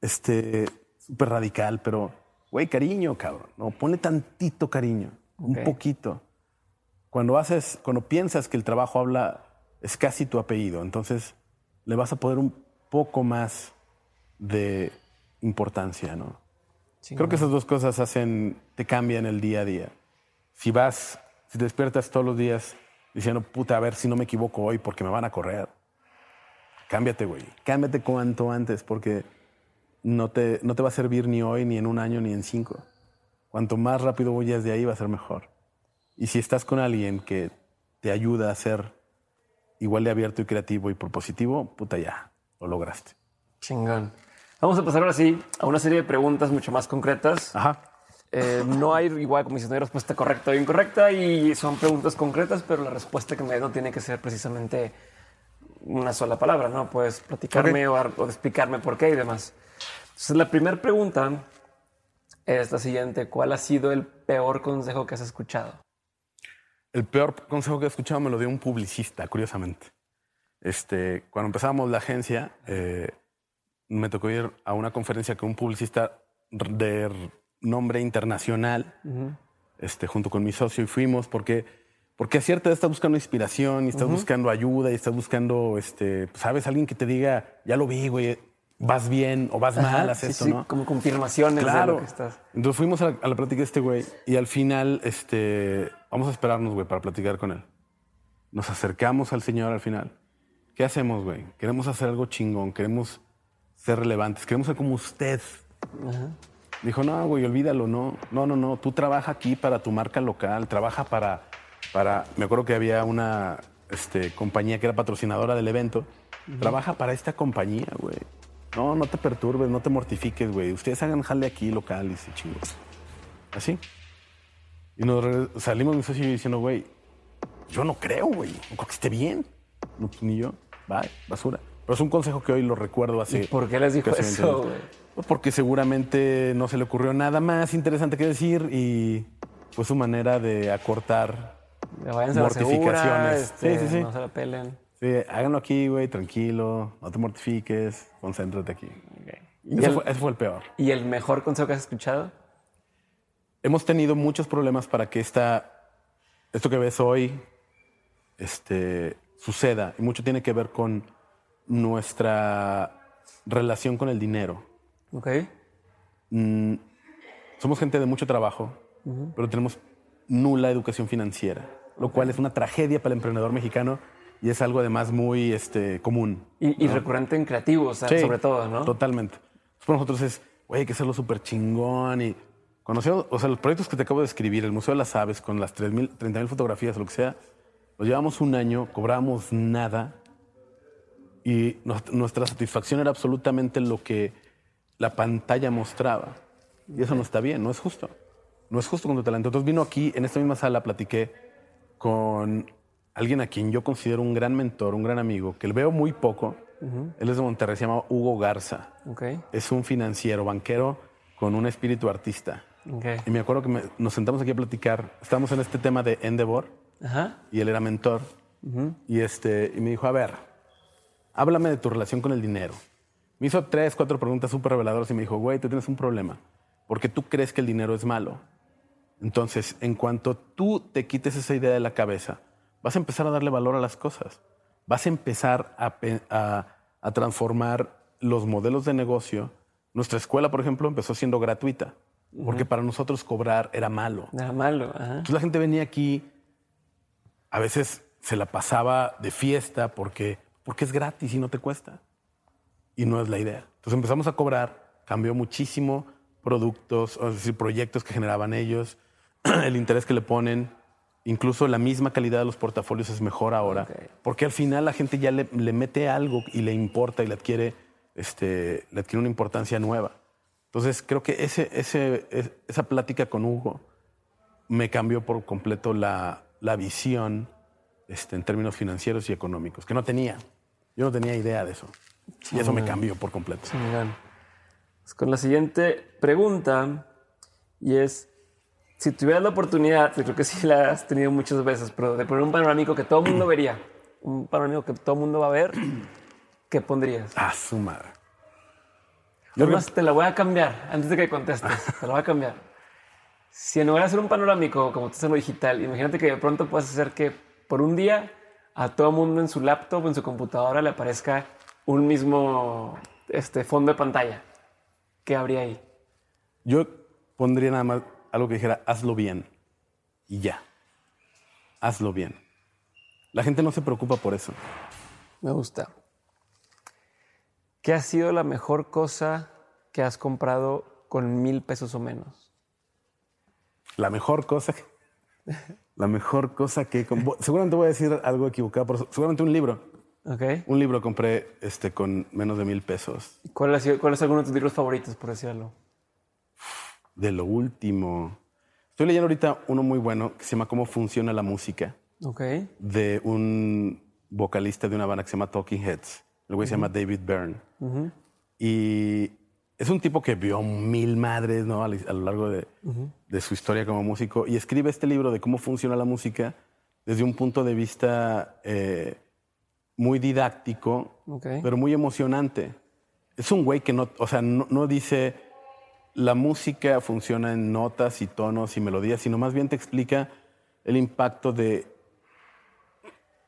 este súper radical, pero güey, cariño, cabrón. No, pone tantito cariño, un poquito. Cuando haces, cuando piensas que el trabajo habla, es casi tu apellido, entonces le vas a poner un poco más de importancia, ¿no? Creo que esas dos cosas hacen, te cambian el día a día. Si vas, si te despiertas todos los días diciendo, puta, a ver si no me equivoco hoy porque me van a correr. Cámbiate, güey. Cámbiate cuanto antes porque no te, no te va a servir ni hoy, ni en un año, ni en cinco. Cuanto más rápido vayas de ahí va a ser mejor. Y si estás con alguien que te ayuda a ser igual de abierto y creativo y propositivo, puta ya, lo lograste. Chingón. Vamos a pasar ahora sí a una serie de preguntas mucho más concretas. Ajá. Eh, no hay igual como no hay respuesta correcta o incorrecta y son preguntas concretas, pero la respuesta que me da no tiene que ser precisamente una sola palabra, ¿no? Puedes platicarme o, explicarme por qué y demás. Entonces, la primera pregunta es la siguiente. ¿Cuál ha sido el peor consejo que has escuchado? El peor consejo que he escuchado me lo dio un publicista, curiosamente. Este, cuando empezábamos la agencia, eh, me tocó ir a una conferencia con un publicista de nombre internacional, este, junto con mi socio, y fuimos porque, porque a cierta edad estás buscando inspiración y estás buscando ayuda y estás buscando, este, pues, ¿sabes? Alguien que te diga, ya lo vi, güey, vas bien o vas mal, haces esto, ¿no? Como confirmaciones claro. de lo que estás. Entonces fuimos a la, a plática de este güey y al final, este, vamos a esperarnos, güey, para platicar con él. Nos acercamos al señor al final. ¿Qué hacemos, güey? Queremos hacer algo chingón, queremos ser relevantes, queremos ser como usted. Ajá. Dijo, no, güey, olvídalo, no. No, no, no. Tú trabaja aquí para tu marca local, trabaja para. para me acuerdo que había una este, compañía que era patrocinadora del evento. Trabaja para esta compañía, güey. No, no te perturbes, no te mortifiques, güey. Ustedes hagan jale aquí local y se chingó. Así. Y nos salimos mi socio diciendo, güey, yo no creo, güey. No creo que esté bien. No, pues, ni yo. Bye, basura. Pero es un consejo que hoy lo recuerdo así. ¿Por qué les dijo eso, güey? Pues porque seguramente no se le ocurrió nada más interesante que decir y fue su manera de acortar mortificaciones. Este, sí, sí, sí. No se la pelen. Sí, háganlo aquí, güey, tranquilo, no te mortifiques, concéntrate aquí. ¿Y ese, fue, el peor. ¿Y el mejor consejo que has escuchado? Hemos tenido muchos problemas para que esta, esto que ves hoy este, suceda. Y mucho tiene que ver con nuestra relación con el dinero. Ok. Mm, somos gente de mucho trabajo, pero tenemos nula educación financiera, lo cual es una tragedia para el emprendedor mexicano y es algo además muy este, común. Y, y recurrente en creativos, Sí, sobre todo, ¿no? Totalmente. Pues para nosotros es, güey, hay que hacerlo súper chingón y conocemos, o sea, los proyectos que te acabo de escribir, el Museo de las Aves, con las 30 mil fotografías, lo que sea, los llevamos un año, cobrábamos nada y nuestra satisfacción era absolutamente lo que la pantalla mostraba. Y eso no está bien, no es justo. No es justo con tu talento. Entonces vino aquí, en esta misma sala, platiqué con alguien a quien yo considero un gran mentor, un gran amigo, que le veo muy poco. Él es de Monterrey, se llama Hugo Garza. Es un financiero, banquero con un espíritu artista. Y me acuerdo que me- nos sentamos aquí a platicar. Estábamos en este tema de Endeavor y él era mentor. y, este, y me dijo, a ver, háblame de tu relación con el dinero. Me hizo tres, cuatro preguntas súper reveladoras y me dijo, güey, tú tienes un problema. Porque tú crees que el dinero es malo. Entonces, en cuanto tú te quites esa idea de la cabeza, vas a empezar a darle valor a las cosas. Vas a empezar a, pe- a- a transformar los modelos de negocio. Nuestra escuela, por ejemplo, empezó siendo gratuita, porque para nosotros cobrar era malo. Nada malo. Ajá. Entonces la gente venía aquí, a veces se la pasaba de fiesta porque, porque es gratis y no te cuesta. Y no es la idea. Entonces empezamos a cobrar, cambió muchísimo productos, es decir, proyectos que generaban ellos, el interés que le ponen, incluso la misma calidad de los portafolios es mejor ahora, Ok. porque al final la gente ya le, le mete algo y le importa y le adquiere, este, le adquiere una importancia nueva. Entonces creo que ese, ese, es- esa plática con Hugo me cambió por completo la, la visión este, en términos financieros y económicos, que no tenía. Yo no tenía idea de eso. Y eso me cambió por completo. Pues con la siguiente pregunta, y es, si tuvieras la oportunidad, que creo que sí la has tenido muchas veces, pero de poner un panorámico que todo el mundo vería, un panorámico que todo el mundo va a ver, ¿qué pondrías? Ah, su madre. Además, te la voy a cambiar antes de que contestes. Te la voy a cambiar. Si en lugar de hacer un panorámico como tú haces en lo digital, imagínate que de pronto puedes hacer que por un día a todo mundo en su laptop o en su computadora le aparezca un mismo este, fondo de pantalla. ¿Qué habría ahí? Yo pondría nada más algo que dijera, hazlo bien. Y ya. Hazlo bien. La gente no se preocupa por eso. Me gusta. ¿Qué ha sido la mejor cosa que has comprado con mil pesos o menos? La mejor cosa que... La mejor cosa que... Seguramente voy a decir algo equivocado, pero seguramente un libro. ¿Ok? Un libro compré este, con menos de mil pesos. ¿Cuál, ha sido- cuál es alguno de tus libros favoritos, por decirlo? De lo último. Estoy leyendo ahorita uno muy bueno que se llama Cómo funciona la música, Ok. de un vocalista de una banda que se llama Talking Heads. El güey se llama David Byrne. Y es un tipo que vio mil madres ¿no? a, lo- largo de, de su historia como músico y escribe este libro de cómo funciona la música desde un punto de vista eh, muy didáctico, pero muy emocionante. Es un güey que no, o sea, no, no dice la música funciona en notas y tonos y melodías, sino más bien te explica el impacto de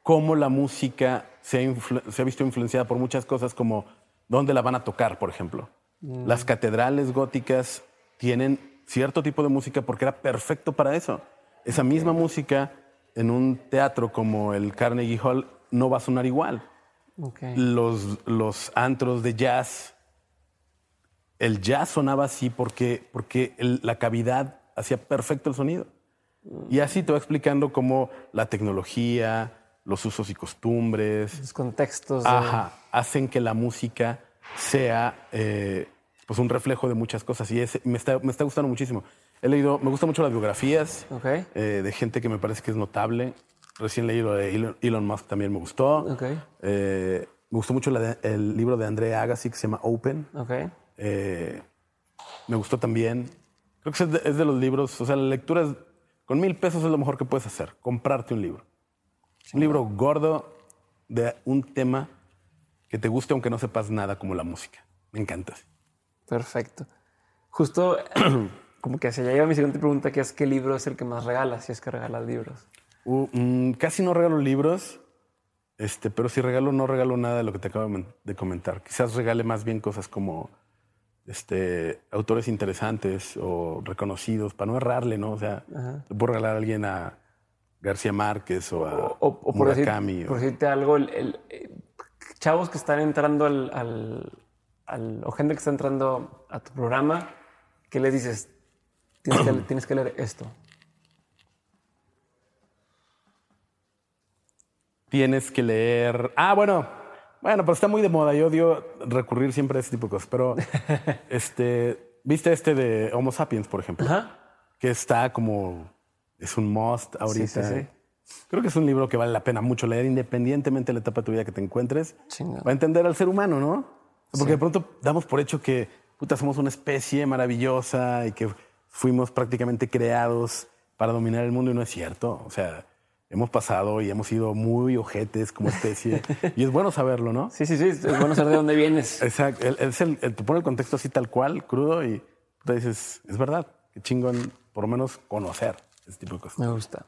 cómo la música se ha, influ- se ha visto influenciada por muchas cosas como dónde la van a tocar, por ejemplo. Las catedrales góticas tienen cierto tipo de música porque era perfecto para eso. Esa misma música en un teatro como el Carnegie Hall no va a sonar igual. Los, los antros de jazz, el jazz sonaba así porque, porque el- la cavidad hacía perfecto el sonido. Y así te va explicando cómo la tecnología, los usos y costumbres, Los contextos. de- hacen que la música sea eh, pues un reflejo de muchas cosas. Y ese- me, está, me está gustando muchísimo. He leído, me gustan mucho las biografías eh, de gente que me parece que es notable. Recién leí lo de Elon, Elon Musk, también me gustó. Eh, me gustó mucho la de- el libro de André Agassi que se llama Open. Me gustó también. Creo que es de, es de los libros, o sea, la lectura es- con mil pesos es lo mejor que puedes hacer, comprarte un libro. Un libro gordo de un tema que te guste aunque no sepas nada como la música. Me encanta. Perfecto. Justo como que hacia allá iba mi siguiente pregunta, que es ¿qué libro es el que más regalas? Si es que regalas libros. Uh, mm, casi no regalo libros, este, pero si regalo, no regalo nada de lo que te acabo de men- de comentar. Quizás regale más bien cosas como este, autores interesantes o reconocidos, para no errarle, ¿no? O sea, le puedo regalar a alguien a García Márquez o a O, o por, decir- por decirte algo, el, el- chavos que están entrando al, al- al- o gente que está entrando a tu programa, ¿qué les dices? Tienes que, tienes que leer esto. tienes que leer. Ah, bueno, bueno, pero está muy de moda. Yo odio recurrir siempre a ese tipo de cosas. Pero, este, viste este de Homo sapiens, por ejemplo, Ajá. que está como es un must ahorita. Sí, sí, sí. Creo que es un libro que vale la pena mucho leer, independientemente de la etapa de tu vida que te encuentres, Chingón. para entender al ser humano, ¿no? Porque de pronto damos por hecho que puta, somos una especie maravillosa y que fuimos prácticamente creados para dominar el mundo y no es cierto. O sea, hemos pasado y hemos sido muy ojetes como especie y es bueno saberlo, ¿no? Sí, sí, sí. Es bueno saber de dónde vienes. Exacto. Es el- él te pone el contexto así tal cual, crudo y te dices, es verdad, qué chingón por lo menos conocer ese tipo de cosas. Me gusta.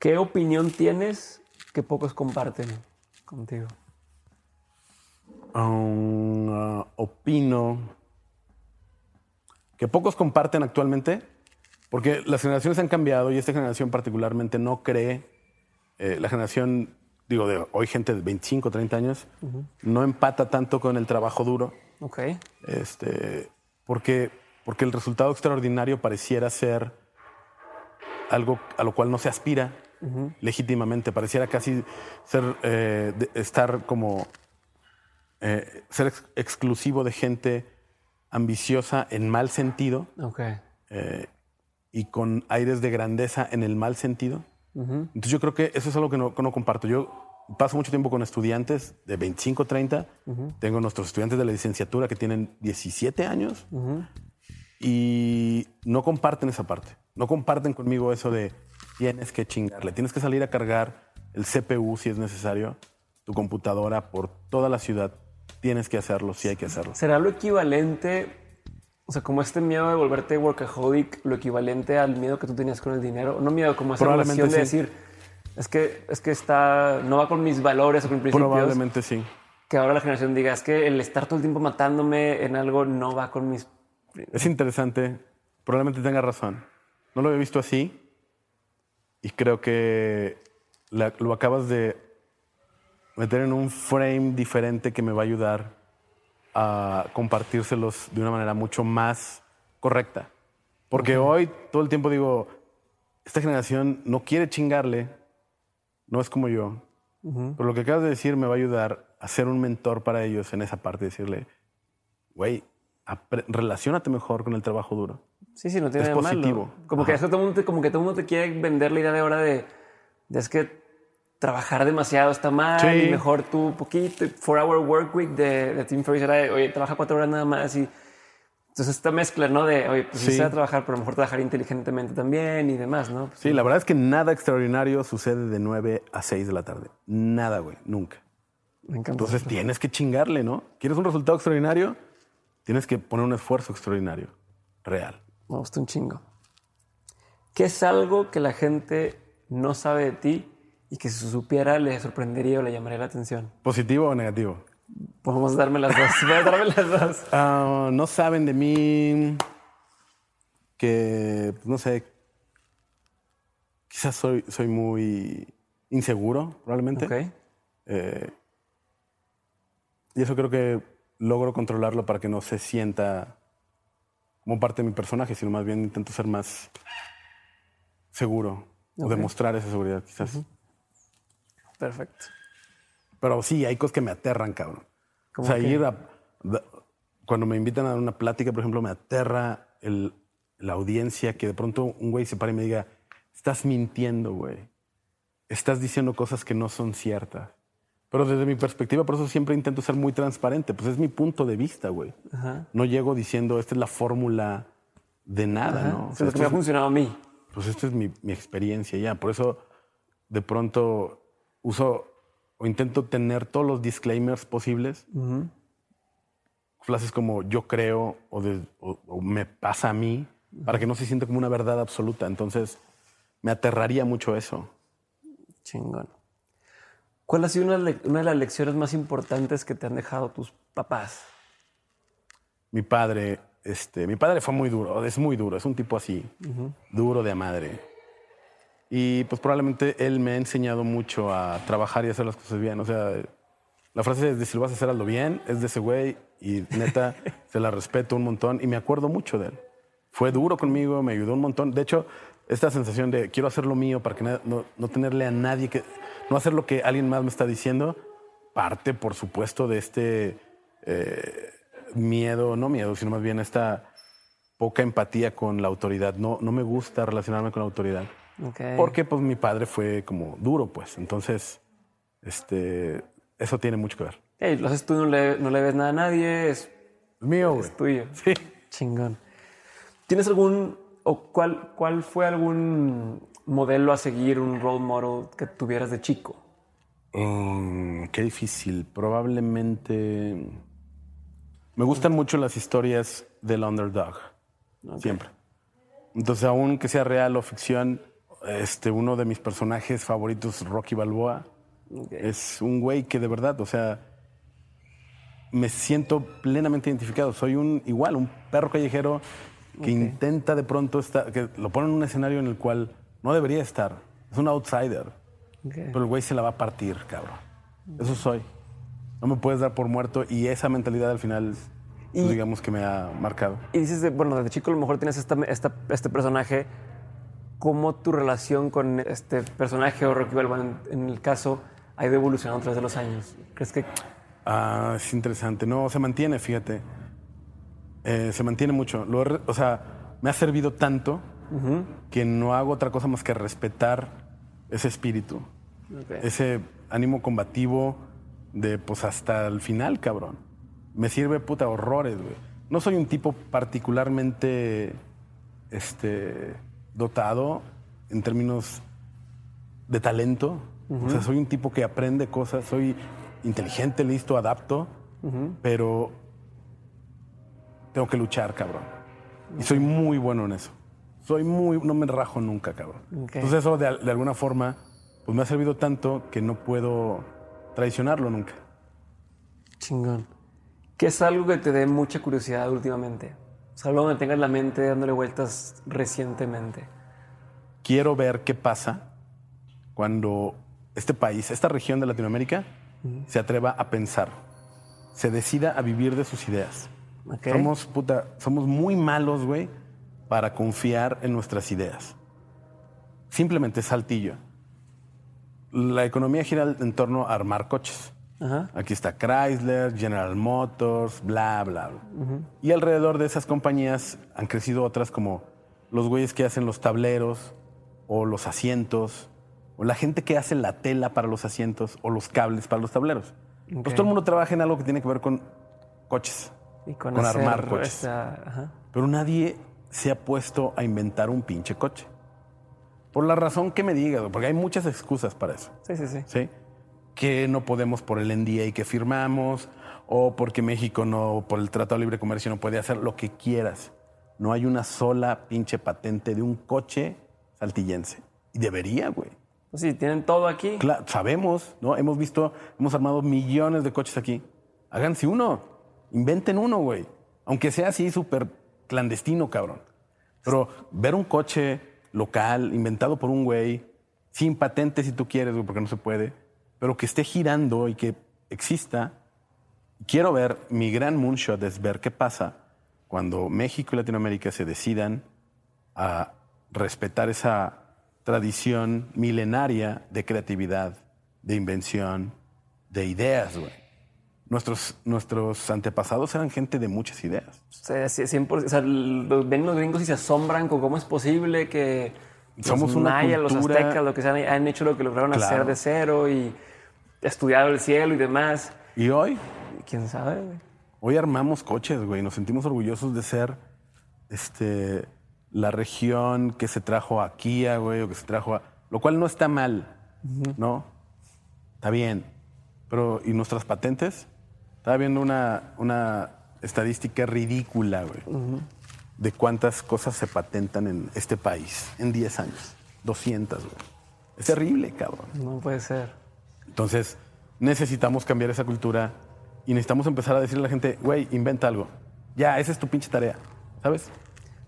¿Qué opinión tienes que pocos comparten contigo? Um, uh, opino que pocos comparten actualmente, porque las generaciones han cambiado y esta generación particularmente no cree, eh, la generación, digo, de hoy gente de 25, 30 años, no empata tanto con el trabajo duro, Ok. este, porque, porque el resultado extraordinario pareciera ser algo a lo cual no se aspira legítimamente, pareciera casi ser, eh, de- estar como eh, ser ex- exclusivo de gente ambiciosa en mal sentido Ok. eh, y con aires de grandeza en el mal sentido. Entonces yo creo que eso es algo que no, que no comparto. Yo paso mucho tiempo con estudiantes de 25, 30. Tengo nuestros estudiantes de la licenciatura que tienen 17 años y no comparten esa parte. No comparten conmigo eso de tienes que chingarle, tienes que salir a cargar el CPU si es necesario, tu computadora por toda la ciudad. Tienes que hacerlo si hay que hacerlo. ¿Será lo equivalente, o sea, como este miedo de volverte workaholic, lo equivalente al miedo que tú tenías con el dinero? No miedo, como esa relación de sí. decir, es que, es que está, no va con mis valores o con mis principios. Probablemente sí. Que ahora la generación diga, es que el estar todo el tiempo matándome en algo no va con mis... Es interesante. Probablemente tenga razón. No lo había visto así. Y creo que la- lo acabas de meter en un frame diferente que me va a ayudar a compartírselos de una manera mucho más correcta. Porque hoy todo el tiempo digo, esta generación no quiere chingarle, no es como yo. Pero lo que acabas de decir me va a ayudar a ser un mentor para ellos en esa parte, decirle, güey, relaciónate mejor con el trabajo duro. Sí, sí, no tiene Es nada de malo. positivo. Como que, Ajá. eso todo mundo como que todo el mundo te quiere vender la idea de ahora de, de es que trabajar demasiado está mal Sí. y mejor tú poquito. Four Hour Work Week de, de Tim Ferriss era de, oye, trabaja cuatro horas nada más y entonces esta mezcla, ¿no? De, oye, pues sí, Sí. sé trabajar, pero a lo mejor trabajar inteligentemente también y demás, ¿no? Pues, Sí, la verdad es que nada extraordinario sucede de 9 a 6 de la tarde. Nada, güey, nunca. me encanta. Entonces tienes que chingarle, ¿no? ¿Quieres un resultado extraordinario? Tienes que poner un esfuerzo extraordinario, real. Me gusta un chingo. ¿Qué es algo que la gente no sabe de ti y que si supiera le sorprendería o le llamaría la atención? ¿Positivo o negativo? Podemos darme las dos. Puedes darme las dos. Ah, no saben de mí que, pues, no sé, quizás soy, soy muy inseguro, probablemente. Ok. Eh, y eso creo que logro controlarlo para que no se sienta como parte de mi personaje, sino más bien intento ser más seguro o demostrar esa seguridad, quizás. Perfecto. Pero sí, hay cosas que me aterran, cabrón. O ¿Cómo sea, ir a. Cuando me invitan a dar una plática, por ejemplo, me aterra el- la audiencia que de pronto un güey se pare y me diga: Estás mintiendo, güey. Estás diciendo cosas que no son ciertas. Pero desde mi perspectiva, por eso siempre intento ser muy transparente. Pues es mi punto de vista, güey. Ajá. No llego diciendo: Esta es la fórmula de nada, ¿no? O sea, es lo que esto me ha funcionado a mí. pues esta es mi, mi experiencia ya. Por eso de pronto uso o intento tener todos los disclaimers posibles. Frases como yo creo o, de- o- o me pasa a mí, para que no se sienta como una verdad absoluta. Entonces me aterraría mucho eso. Chingón. ¿Cuál ha sido una, una de las lecciones más importantes que te han dejado tus papás? Mi padre, este, mi padre fue muy duro, es muy duro, es un tipo así, duro de madre. Y pues probablemente él me ha enseñado mucho a trabajar y hacer las cosas bien. O sea, la frase de si lo vas a hacer, hazlo bien, es de ese güey y neta se la respeto un montón y me acuerdo mucho de él. Fue duro conmigo, me ayudó un montón. De hecho, esta sensación de quiero hacer lo mío para que no, no tenerle a nadie que, no hacer lo que alguien más me está diciendo, parte, por supuesto, de este eh, miedo, no miedo, sino más bien esta poca empatía con la autoridad. No, no me gusta relacionarme con la autoridad. Ok. Porque pues mi padre fue como duro, pues. Entonces, este, eso tiene mucho que ver. Ey, lo haces tú, no le, no le ves nada a nadie, es, Es mío, güey. es tuyo. Sí. Chingón. ¿Tienes algún, o cuál, cuál fue algún modelo a seguir, un role model que tuvieras de chico? Mm, qué difícil. Probablemente. Me gustan mucho las historias del underdog. Siempre. Entonces, aun que sea real o ficción, este, uno de mis personajes favoritos, Rocky Balboa, es un güey que de verdad, o sea, me siento plenamente identificado. Soy un igual, un perro callejero que intenta de pronto estar, que lo pone en un escenario en el cual no debería estar. Es un outsider. Pero el güey se la va a partir, cabrón. Eso soy. No me puedes dar por muerto y esa mentalidad al final, pues, Y- digamos que me ha marcado. Y dices, de, bueno, desde chico a lo mejor tienes esta, esta- este personaje. ¿Cómo tu relación con este personaje o Rocky Balboa en, en el caso ha ido evolucionando a través de los años? ¿Crees que Ah, es interesante. No, se mantiene, fíjate. Eh, se mantiene mucho. Lo he re- o sea, me ha servido tanto que no hago otra cosa más que respetar ese espíritu, ese ánimo combativo de pues hasta el final, cabrón. Me sirve puta horrores, güey. No soy un tipo particularmente este, dotado en términos de talento. O sea, soy un tipo que aprende cosas, soy inteligente, listo, adapto, pero tengo que luchar, cabrón. Y soy muy bueno en eso. Soy muy, no me rajo nunca, cabrón. Entonces eso de, de alguna forma, pues me ha servido tanto que no puedo traicionarlo nunca. Chingón. ¿Qué es algo que te dé mucha curiosidad últimamente? O sea, algo donde tengas la mente dándole vueltas recientemente. Quiero ver qué pasa cuando este país, esta región de Latinoamérica, se atreva a pensar, se decida a vivir de sus ideas. Ok. Somos, puta, somos muy malos, güey, para confiar en nuestras ideas. Simplemente saltillo. La economía gira en torno a armar coches. Ajá. Aquí está Chrysler, General Motors, bla, bla, bla. Y alrededor de esas compañías han crecido otras como los güeyes que hacen los tableros o los asientos, o la gente que hace la tela para los asientos o los cables para los tableros. Ok. Pues todo el mundo trabaja en algo que tiene que ver con coches. Y con, Con armar coches. esta- ajá. Pero nadie se ha puesto a inventar un pinche coche. Por la razón que me digas, porque hay muchas excusas para eso. Sí, sí, sí. ¿sí? Que no podemos por el NDA que firmamos, o porque México no, por el Tratado de Libre Comercio no puede hacer lo que quieras. No hay una sola pinche patente de un coche saltillense. Y debería, güey. Pues sí, tienen todo aquí. Cla- sabemos, ¿no? Hemos visto, hemos armado millones de coches aquí. Háganse uno. Inventen uno, güey. Aunque sea así súper clandestino, cabrón. Pero ver un coche local, inventado por un güey, sin patente si tú quieres, güey, porque no se puede, pero que esté girando y que exista. Quiero ver, mi gran moonshot es ver qué pasa cuando México y Latinoamérica se decidan a respetar esa tradición milenaria de creatividad, de invención, de ideas, güey. Nuestros, nuestros antepasados eran gente de muchas ideas. O sea, sí, 100%, o sea, los, ven los gringos y se asombran con cómo es posible que Somos los una mayas, los cultura- aztecas, lo que sean, han hecho lo que lograron Claro. hacer de cero y estudiado el cielo y demás. Y hoy, ¿Quién sabe? güey? hoy armamos coches, güey. Nos sentimos orgullosos de ser este, la región que se trajo a Kia, güey, o que se trajo a... Lo cual no está mal, ¿no? Está bien. Pero, ¿y nuestras patentes? Estaba viendo una, una estadística ridícula, güey, de cuántas cosas se patentan en este país en 10 años. 200, güey. Es terrible, cabrón. No puede ser. Entonces, necesitamos cambiar esa cultura y necesitamos empezar a decirle a la gente, güey, inventa algo. Ya, esa es tu pinche tarea, ¿sabes?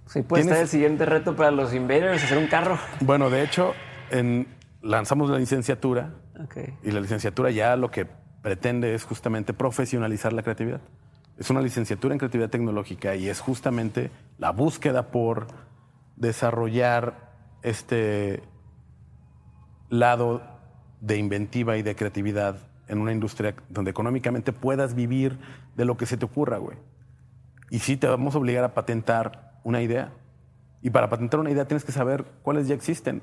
Sí, puede estar el siguiente reto para los invaders, hacer un carro. Bueno, de hecho, en- lanzamos la licenciatura Ok. y la licenciatura ya lo que pretende es justamente profesionalizar la creatividad. Es una licenciatura en creatividad tecnológica y es justamente la búsqueda por desarrollar este lado de inventiva y de creatividad en una industria donde económicamente puedas vivir de lo que se te ocurra, güey. Y sí te vamos a obligar a patentar una idea. Y para patentar una idea tienes que saber cuáles ya existen.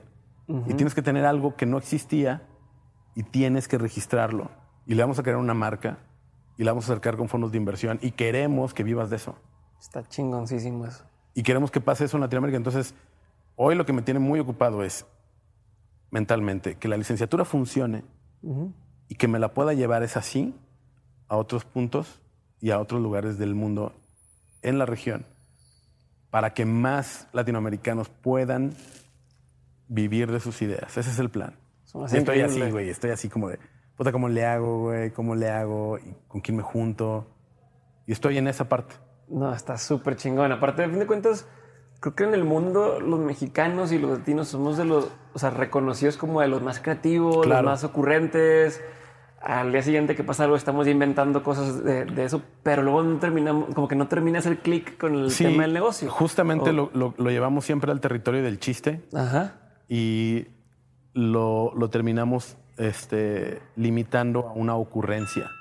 Y tienes que tener algo que no existía y tienes que registrarlo. Y le vamos a crear una marca y la vamos a acercar con fondos de inversión y queremos que vivas de eso. Está chingoncísimo eso. Y queremos que pase eso en Latinoamérica. Entonces, hoy lo que me tiene muy ocupado es mentalmente que la licenciatura funcione y que me la pueda llevar es así a otros puntos y a otros lugares del mundo en la región para que más latinoamericanos puedan vivir de sus ideas. Ese es el plan. Estoy así, güey. Estoy así como de, puta, ¿cómo le hago, güey? ¿Cómo le hago? ¿Y ¿Con quién me junto? Y estoy en esa parte. No, está súper chingón. Aparte, a fin de cuentas, creo que en el mundo los mexicanos y los latinos somos de los, o sea, reconocidos como de los más creativos, Claro. los más ocurrentes. Al día siguiente que pasa algo, estamos inventando cosas de, de eso, pero luego no terminamos, como que no terminas el clic con el Sí, tema del negocio. Justamente O- lo, lo- lo llevamos siempre al territorio del chiste Ajá. y lo, lo terminamos este, limitando a una ocurrencia.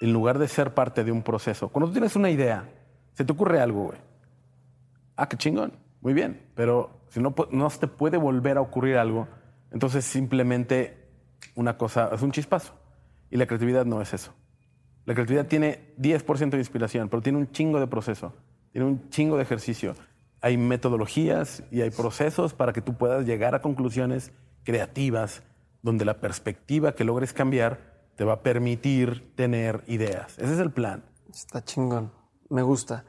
En lugar de ser parte de un proceso. Cuando tú tienes una idea, se te ocurre algo, güey. Ah, qué chingón. Muy bien. Pero si no, pu- no te puede volver a ocurrir algo, entonces simplemente una cosa, es un chispazo. Y la creatividad no es eso. La creatividad tiene 10% de inspiración, pero tiene un chingo de proceso, tiene un chingo de ejercicio. Hay metodologías y hay procesos para que tú puedas llegar a conclusiones creativas donde la perspectiva que logres cambiar te va a permitir tener ideas. Ese es el plan. Está chingón. Me gusta.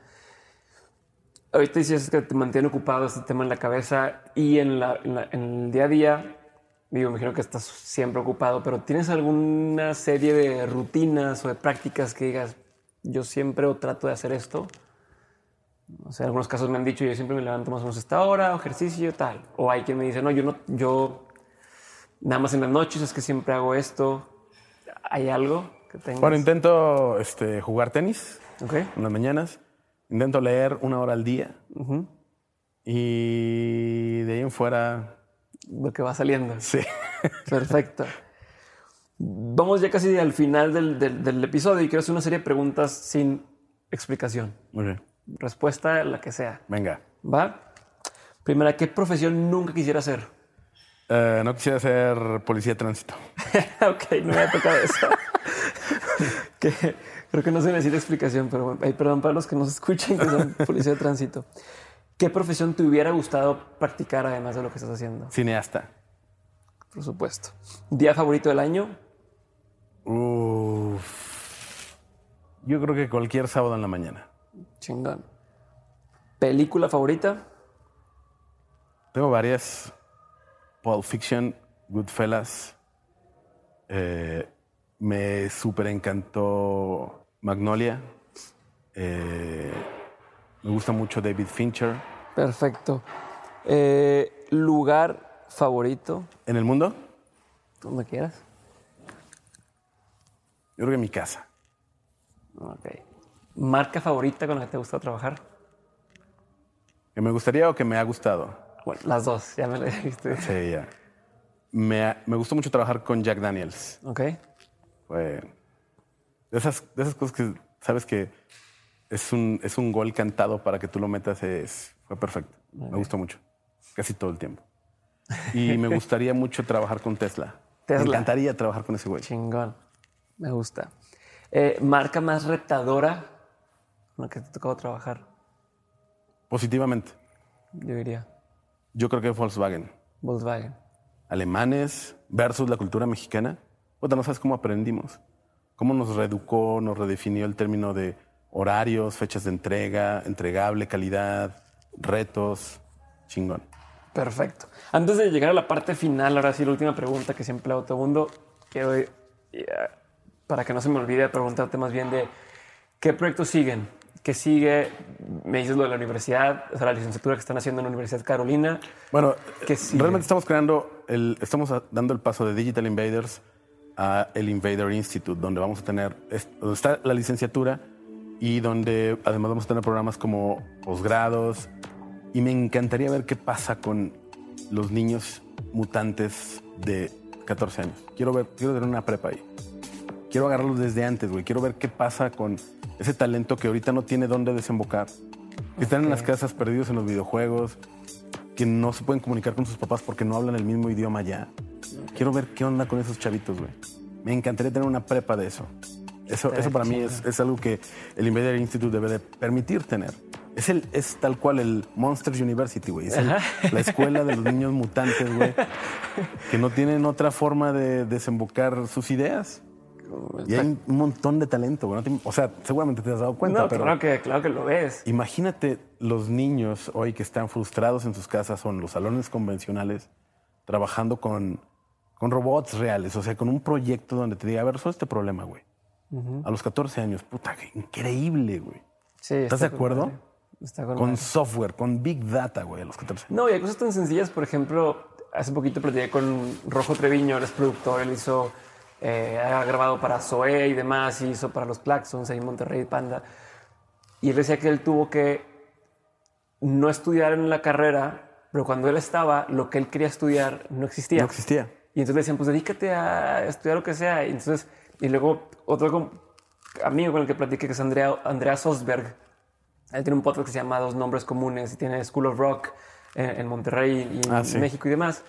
Ahorita dices que te mantiene ocupado este tema en la cabeza y en, el día a día. Digo, me imagino que estás siempre ocupado, pero ¿tienes alguna serie de rutinas o de prácticas que digas, yo siempre o trato de hacer esto? O sea, en algunos casos me han dicho, yo siempre me levanto más o menos esta hora, o ejercicio, tal. O hay quien me dice, no, yo no, yo nada más en las noches es que siempre hago esto. ¿Hay algo que tengas? Bueno, intento este, jugar tenis Ok. en las mañanas, intento leer una hora al día y de ahí en fuera, Lo que va saliendo. sí. Perfecto. Vamos ya casi al final del, del- del episodio y quiero hacer una serie de preguntas sin explicación. Bien. Respuesta la que sea. Venga. ¿Va? Primera, ¿qué profesión nunca quisiera hacer? Eh, no quisiera ser policía de tránsito. ok, no me ha tocado eso. que creo que no se necesita explicación, pero bueno, ay, perdón para los que nos escuchan que son policía de tránsito. ¿Qué profesión te hubiera gustado practicar además de lo que estás haciendo? Cineasta. Por supuesto. ¿Día favorito del año? Uf. Yo creo que cualquier sábado en la mañana. Chingón. ¿Película favorita? Tengo varias. Pulp Fiction, Goodfellas. Eh, me súper encantó Magnolia. Eh, me gusta mucho David Fincher. Perfecto. Eh, ¿Lugar favorito? ¿En el mundo? Donde quieras. Yo creo que mi casa. Ok. ¿Marca favorita con la que te gusta trabajar? ¿Que me gustaría o que me ha gustado? Bueno, las dos, ya me lo dijiste. Sí, ya. Me, me gustó mucho trabajar con Jack Daniels. Ok. Fue de esas, de esas cosas que sabes que es un, es un gol cantado para que tú lo metas. Es, fue perfecto. Me gustó mucho. Casi todo el tiempo. Y me gustaría mucho trabajar con Tesla. Tesla. Me encantaría trabajar con ese güey. Chingón. Me gusta. Eh, ¿Marca más retadora con la que te tocó trabajar? Positivamente. Yo diría Yo creo que Volkswagen. Volkswagen. Alemanes versus la cultura mexicana. Puta, no sabes cómo aprendimos. Cómo nos reeducó, nos redefinió el término de horarios, fechas de entrega, entregable, calidad, retos. Chingón. Perfecto. Antes de llegar a la parte final, ahora sí, la última pregunta que siempre hago todo mundo, quiero, eh, para que no se me olvide, preguntarte más bien de qué proyectos siguen. ¿Qué sigue? Me dices lo de la universidad, o sea, la licenciatura que están haciendo en la Universidad Carolina. Bueno, ¿Qué sigue? realmente estamos creando el, estamos dando el paso de Digital Invaders a el Invader Institute, donde vamos a tener, donde está la licenciatura y donde además vamos a tener programas como posgrados. Y me encantaría ver qué pasa con los niños mutantes de 14 años. Quiero ver, quiero tener una prepa ahí. Quiero agarrarlos desde antes, güey. Quiero ver qué pasa con ese talento que ahorita no tiene dónde desembocar. Que están en las casas perdidos en los videojuegos, que no se pueden comunicar con sus papás porque no hablan el mismo idioma ya. Quiero ver qué onda con esos chavitos, güey. Me encantaría tener una prepa de eso. Eso, eso para mí es, es, algo que el Invader Institute debe de permitir tener. Es, el, es tal cual el Monsters University, güey. Es la escuela de los niños mutantes, güey. Que no tienen otra forma de desembocar sus ideas. Y hay un montón de talento, güey. o sea, seguramente te has dado cuenta. No, pero claro que, claro que lo ves. Imagínate los niños hoy que están frustrados en sus casas o en los salones convencionales, trabajando con, con robots reales. O sea, con un proyecto donde te diga, a ver, resuelve este problema, güey. A los 14 años, puta, increíble, güey. Sí, ¿Estás de acuerdo? Está con, con software, con big data, güey, a los 14 años. No, y hay cosas tan sencillas, por ejemplo, hace poquito platiqué con Rojo Treviño, él es productor, él hizo, eh, ha grabado para Zoe y demás, y hizo para los Claxons ahí en Monterrey Panda. Y él decía que él tuvo que no estudiar en la carrera, pero cuando él estaba, lo que él quería estudiar no existía. No existía. Y entonces le decían, pues dedícate a estudiar lo que sea. Y entonces, y luego otro amigo con el que platiqué, que es Andrea, Andrea Sosberg, él tiene un podcast que se llama Dos Nombres Comunes y tiene School of Rock en, Monterrey y en ah, México y demás.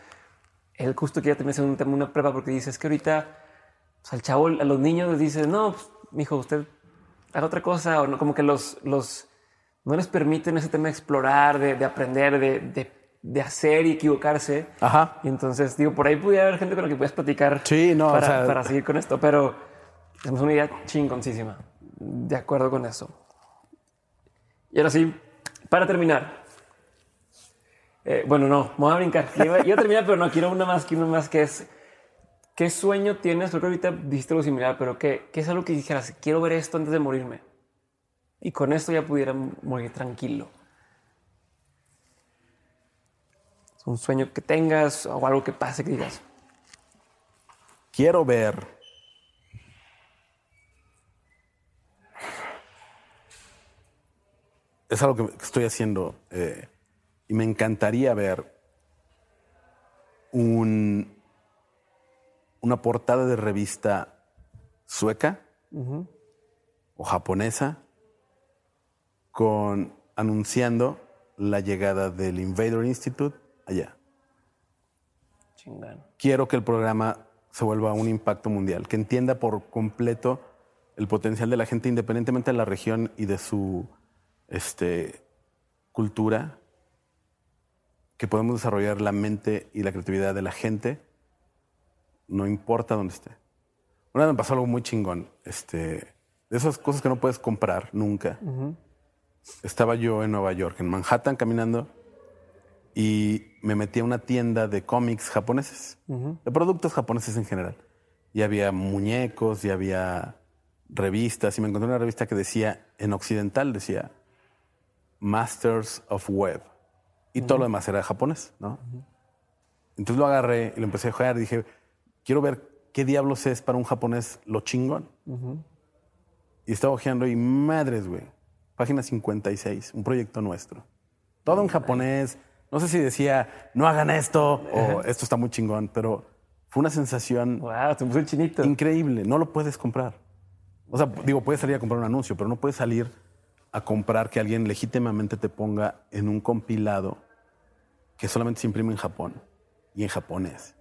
Él justo quería también hacer un tema, una prueba porque dice, es que ahorita pues, al chavo, a los niños les dice, no, pues, hijo, usted haga otra cosa o no, como que los, los, no les permiten ese tema de explorar, de, aprender, de, de, hacer y equivocarse. Ajá. Y entonces, digo, por ahí pudiera haber gente con la que puedas platicar sí, no, para, para seguir con esto, pero es una idea chingoncísima. De acuerdo con eso. Y ahora sí, para terminar. Eh, bueno, no, me voy a brincar. Iba, a terminar, pero no quiero una más que una más que es. ¿Qué sueño tienes? Porque ahorita dijiste algo similar, pero ¿qué, ¿qué es algo que dijeras? Quiero ver esto antes de morirme. Y con esto ya pudiera morir tranquilo. Un sueño que tengas o algo que pase que digas. Quiero ver es algo que estoy haciendo eh, y me encantaría ver un, una portada de revista sueca o japonesa con anunciando la llegada del Invader Institute allá. Quiero que el programa se vuelva un impacto mundial, que entienda por completo el potencial de la gente independientemente de la región y de su este, cultura que podemos desarrollar la mente y la creatividad de la gente, no importa dónde esté. Una vez me pasó algo muy chingón, este, de esas cosas que no puedes comprar nunca. Estaba yo en Nueva York, en Manhattan, caminando, y me metí a una tienda de cómics japoneses, de productos japoneses en general. Y había muñecos, y había revistas, y me encontré una revista que decía, en occidental decía, Masters of Web. Y todo lo demás era japonés, ¿no? Entonces lo agarré y lo empecé a jugar y dije, quiero ver qué diablos es para un japonés lo chingón. Y estaba ojeando y madres, güey. Página 56, un proyecto nuestro. Todo en japonés. No sé si decía, no hagan esto o esto está muy chingón, pero fue una sensación. Wow, te puso chinito. Increíble. No lo puedes comprar. O sea, digo, puedes salir a comprar un anuncio, pero no puedes salir a comprar que alguien legítimamente te ponga en un compilado que solamente se imprime en Japón y en japonés.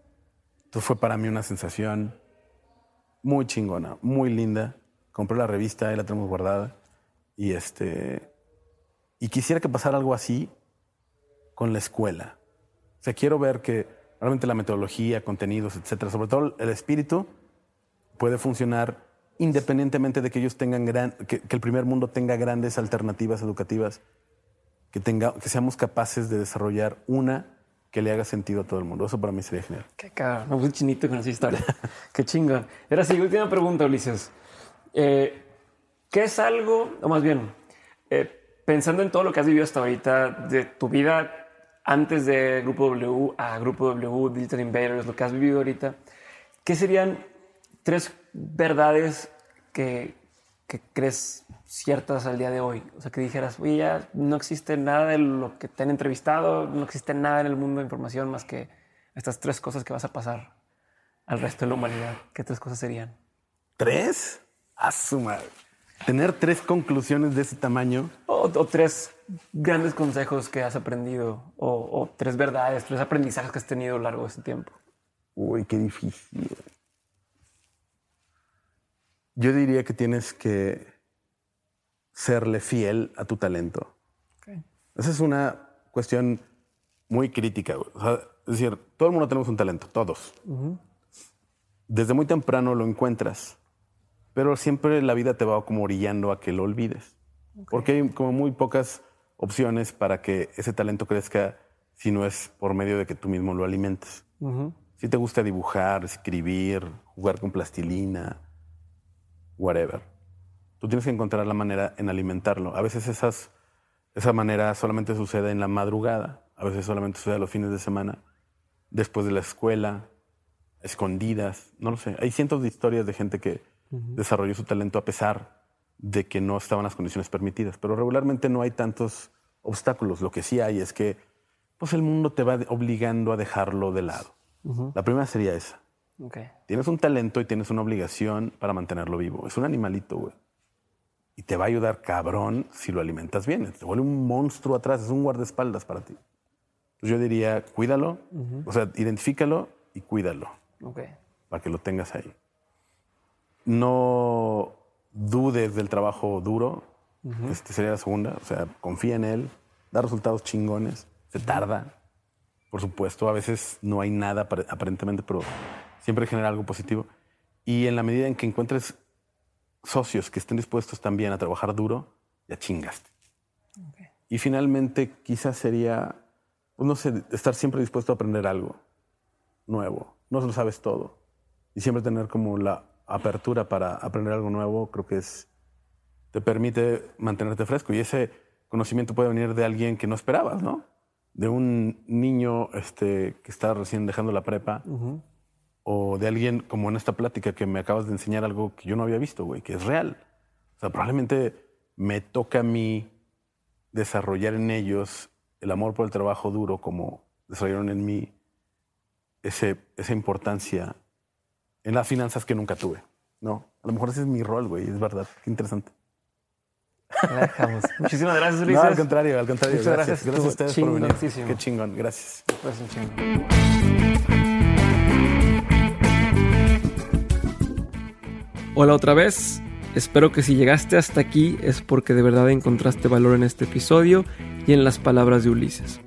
Entonces fue para mí una sensación muy chingona, muy linda. Compré la revista, ahí la tenemos guardada. Y este. Y quisiera que pasara algo así con la escuela. O sea, quiero ver que realmente la metodología, contenidos, etcétera, sobre todo el espíritu, puede funcionar independientemente de que ellos tengan que, el primer mundo tenga grandes alternativas educativas, que, tenga, que seamos capaces de desarrollar una que le haga sentido a todo el mundo. Eso para mí sería genial. Qué cabrón, me puse chinito con esa historia. Qué chingón. Ahora sí, última pregunta, Ulises. Eh, ¿Qué es algo, o más bien, eh, pensando en todo lo que has vivido hasta ahorita, de tu vida antes de Grupo W a Grupo W, Digital Invaders, lo que has vivido ahorita, ¿qué serían tres verdades que, que crees ciertas al día de hoy? O sea, que dijeras, oye, ya no existe nada de lo que te han entrevistado, no existe nada en el mundo de información más que estas tres cosas que vas a pasar al resto de la humanidad. ¿Qué tres cosas serían? ¿Tres? A su madre. Tener tres conclusiones de ese tamaño. O, o tres grandes consejos que has aprendido, o, o tres verdades, tres aprendizajes que has tenido a lo largo de este tiempo. Uy, qué difícil. Yo diría que tienes que serle fiel a tu talento. Okay. Esa es una cuestión muy crítica. O sea, es decir, todo el mundo tenemos un talento, todos. Desde muy temprano lo encuentras, pero siempre la vida te va como orillando a que lo olvides. Porque hay como muy pocas opciones para que ese talento crezca si no es por medio de que tú mismo lo alimentes. Si te gusta dibujar, escribir, jugar con plastilina, whatever. Tú tienes que encontrar la manera en alimentarlo. A veces esas, esa manera solamente sucede en la madrugada, a veces solamente sucede los fines de semana, después de la escuela, escondidas, no lo sé. Hay cientos de historias de gente que desarrolló su talento a pesar de que no estaban las condiciones permitidas, pero regularmente no hay tantos obstáculos. Lo que sí hay es que pues el mundo te va obligando a dejarlo de lado. La primera sería esa. Okay. Tienes un talento y tienes una obligación para mantenerlo vivo. Es un animalito, güey. Y te va a ayudar cabrón si lo alimentas bien. Te vuelve un monstruo atrás, es un guardaespaldas para ti. Entonces yo diría, cuídalo, o sea, identifícalo y cuídalo Okay. para que lo tengas ahí. No dudes del trabajo duro, este sería la segunda, o sea, confía en él, da resultados chingones, se tarda, por supuesto, a veces no hay nada apar- aparentemente, pero siempre genera algo positivo. Y en la medida en que encuentres socios que estén dispuestos también a trabajar duro, ya chingaste. Y finalmente, quizás sería, pues no sé, estar siempre dispuesto a aprender algo nuevo. No lo sabes todo. Y siempre tener como la apertura para aprender algo nuevo, creo que es, te permite mantenerte fresco. Y ese conocimiento puede venir de alguien que no esperabas, ¿no? De un niño este, que está recién dejando la prepa. O de alguien como en esta plática que me acabas de enseñar algo que yo no había visto, güey, que es real. O sea, probablemente me toca a mí desarrollar en ellos el amor por el trabajo duro como desarrollaron en mí ese, esa importancia en las finanzas que nunca tuve. No, a lo mejor ese es mi rol, güey, es verdad. Qué interesante. Dejamos. Muchísimas gracias, No, Ulises. al contrario, al contrario. Muchas gracias. gracias. Gracias a ustedes por venir. Qué chingón, gracias. Pues un Hola otra vez. Espero que si llegaste hasta aquí es porque de verdad encontraste valor en este episodio y en las palabras de Ulises.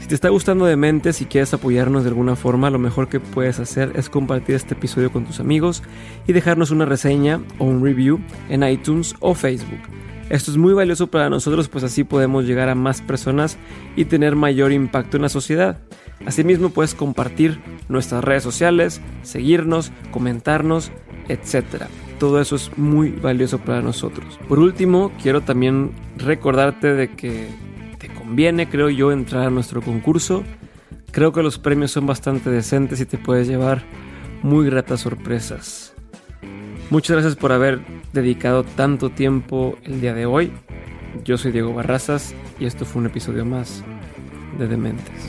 Si te está gustando de mente, si quieres apoyarnos de alguna forma, lo mejor que puedes hacer es compartir este episodio con tus amigos y dejarnos una reseña o un review en iTunes o Facebook. Esto es muy valioso para nosotros, pues así podemos llegar a más personas y tener mayor impacto en la sociedad. Asimismo, puedes compartir nuestras redes sociales, seguirnos, comentarnos, etc. Todo eso es muy valioso para nosotros. Por último, quiero también recordarte de que te conviene, creo yo, entrar a nuestro concurso. Creo que los premios son bastante decentes y te puedes llevar muy gratas sorpresas. Muchas gracias por haber dedicado tanto tiempo el día de hoy. Yo soy Diego Barrazas y esto fue un episodio más de Dementes.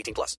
18 plus.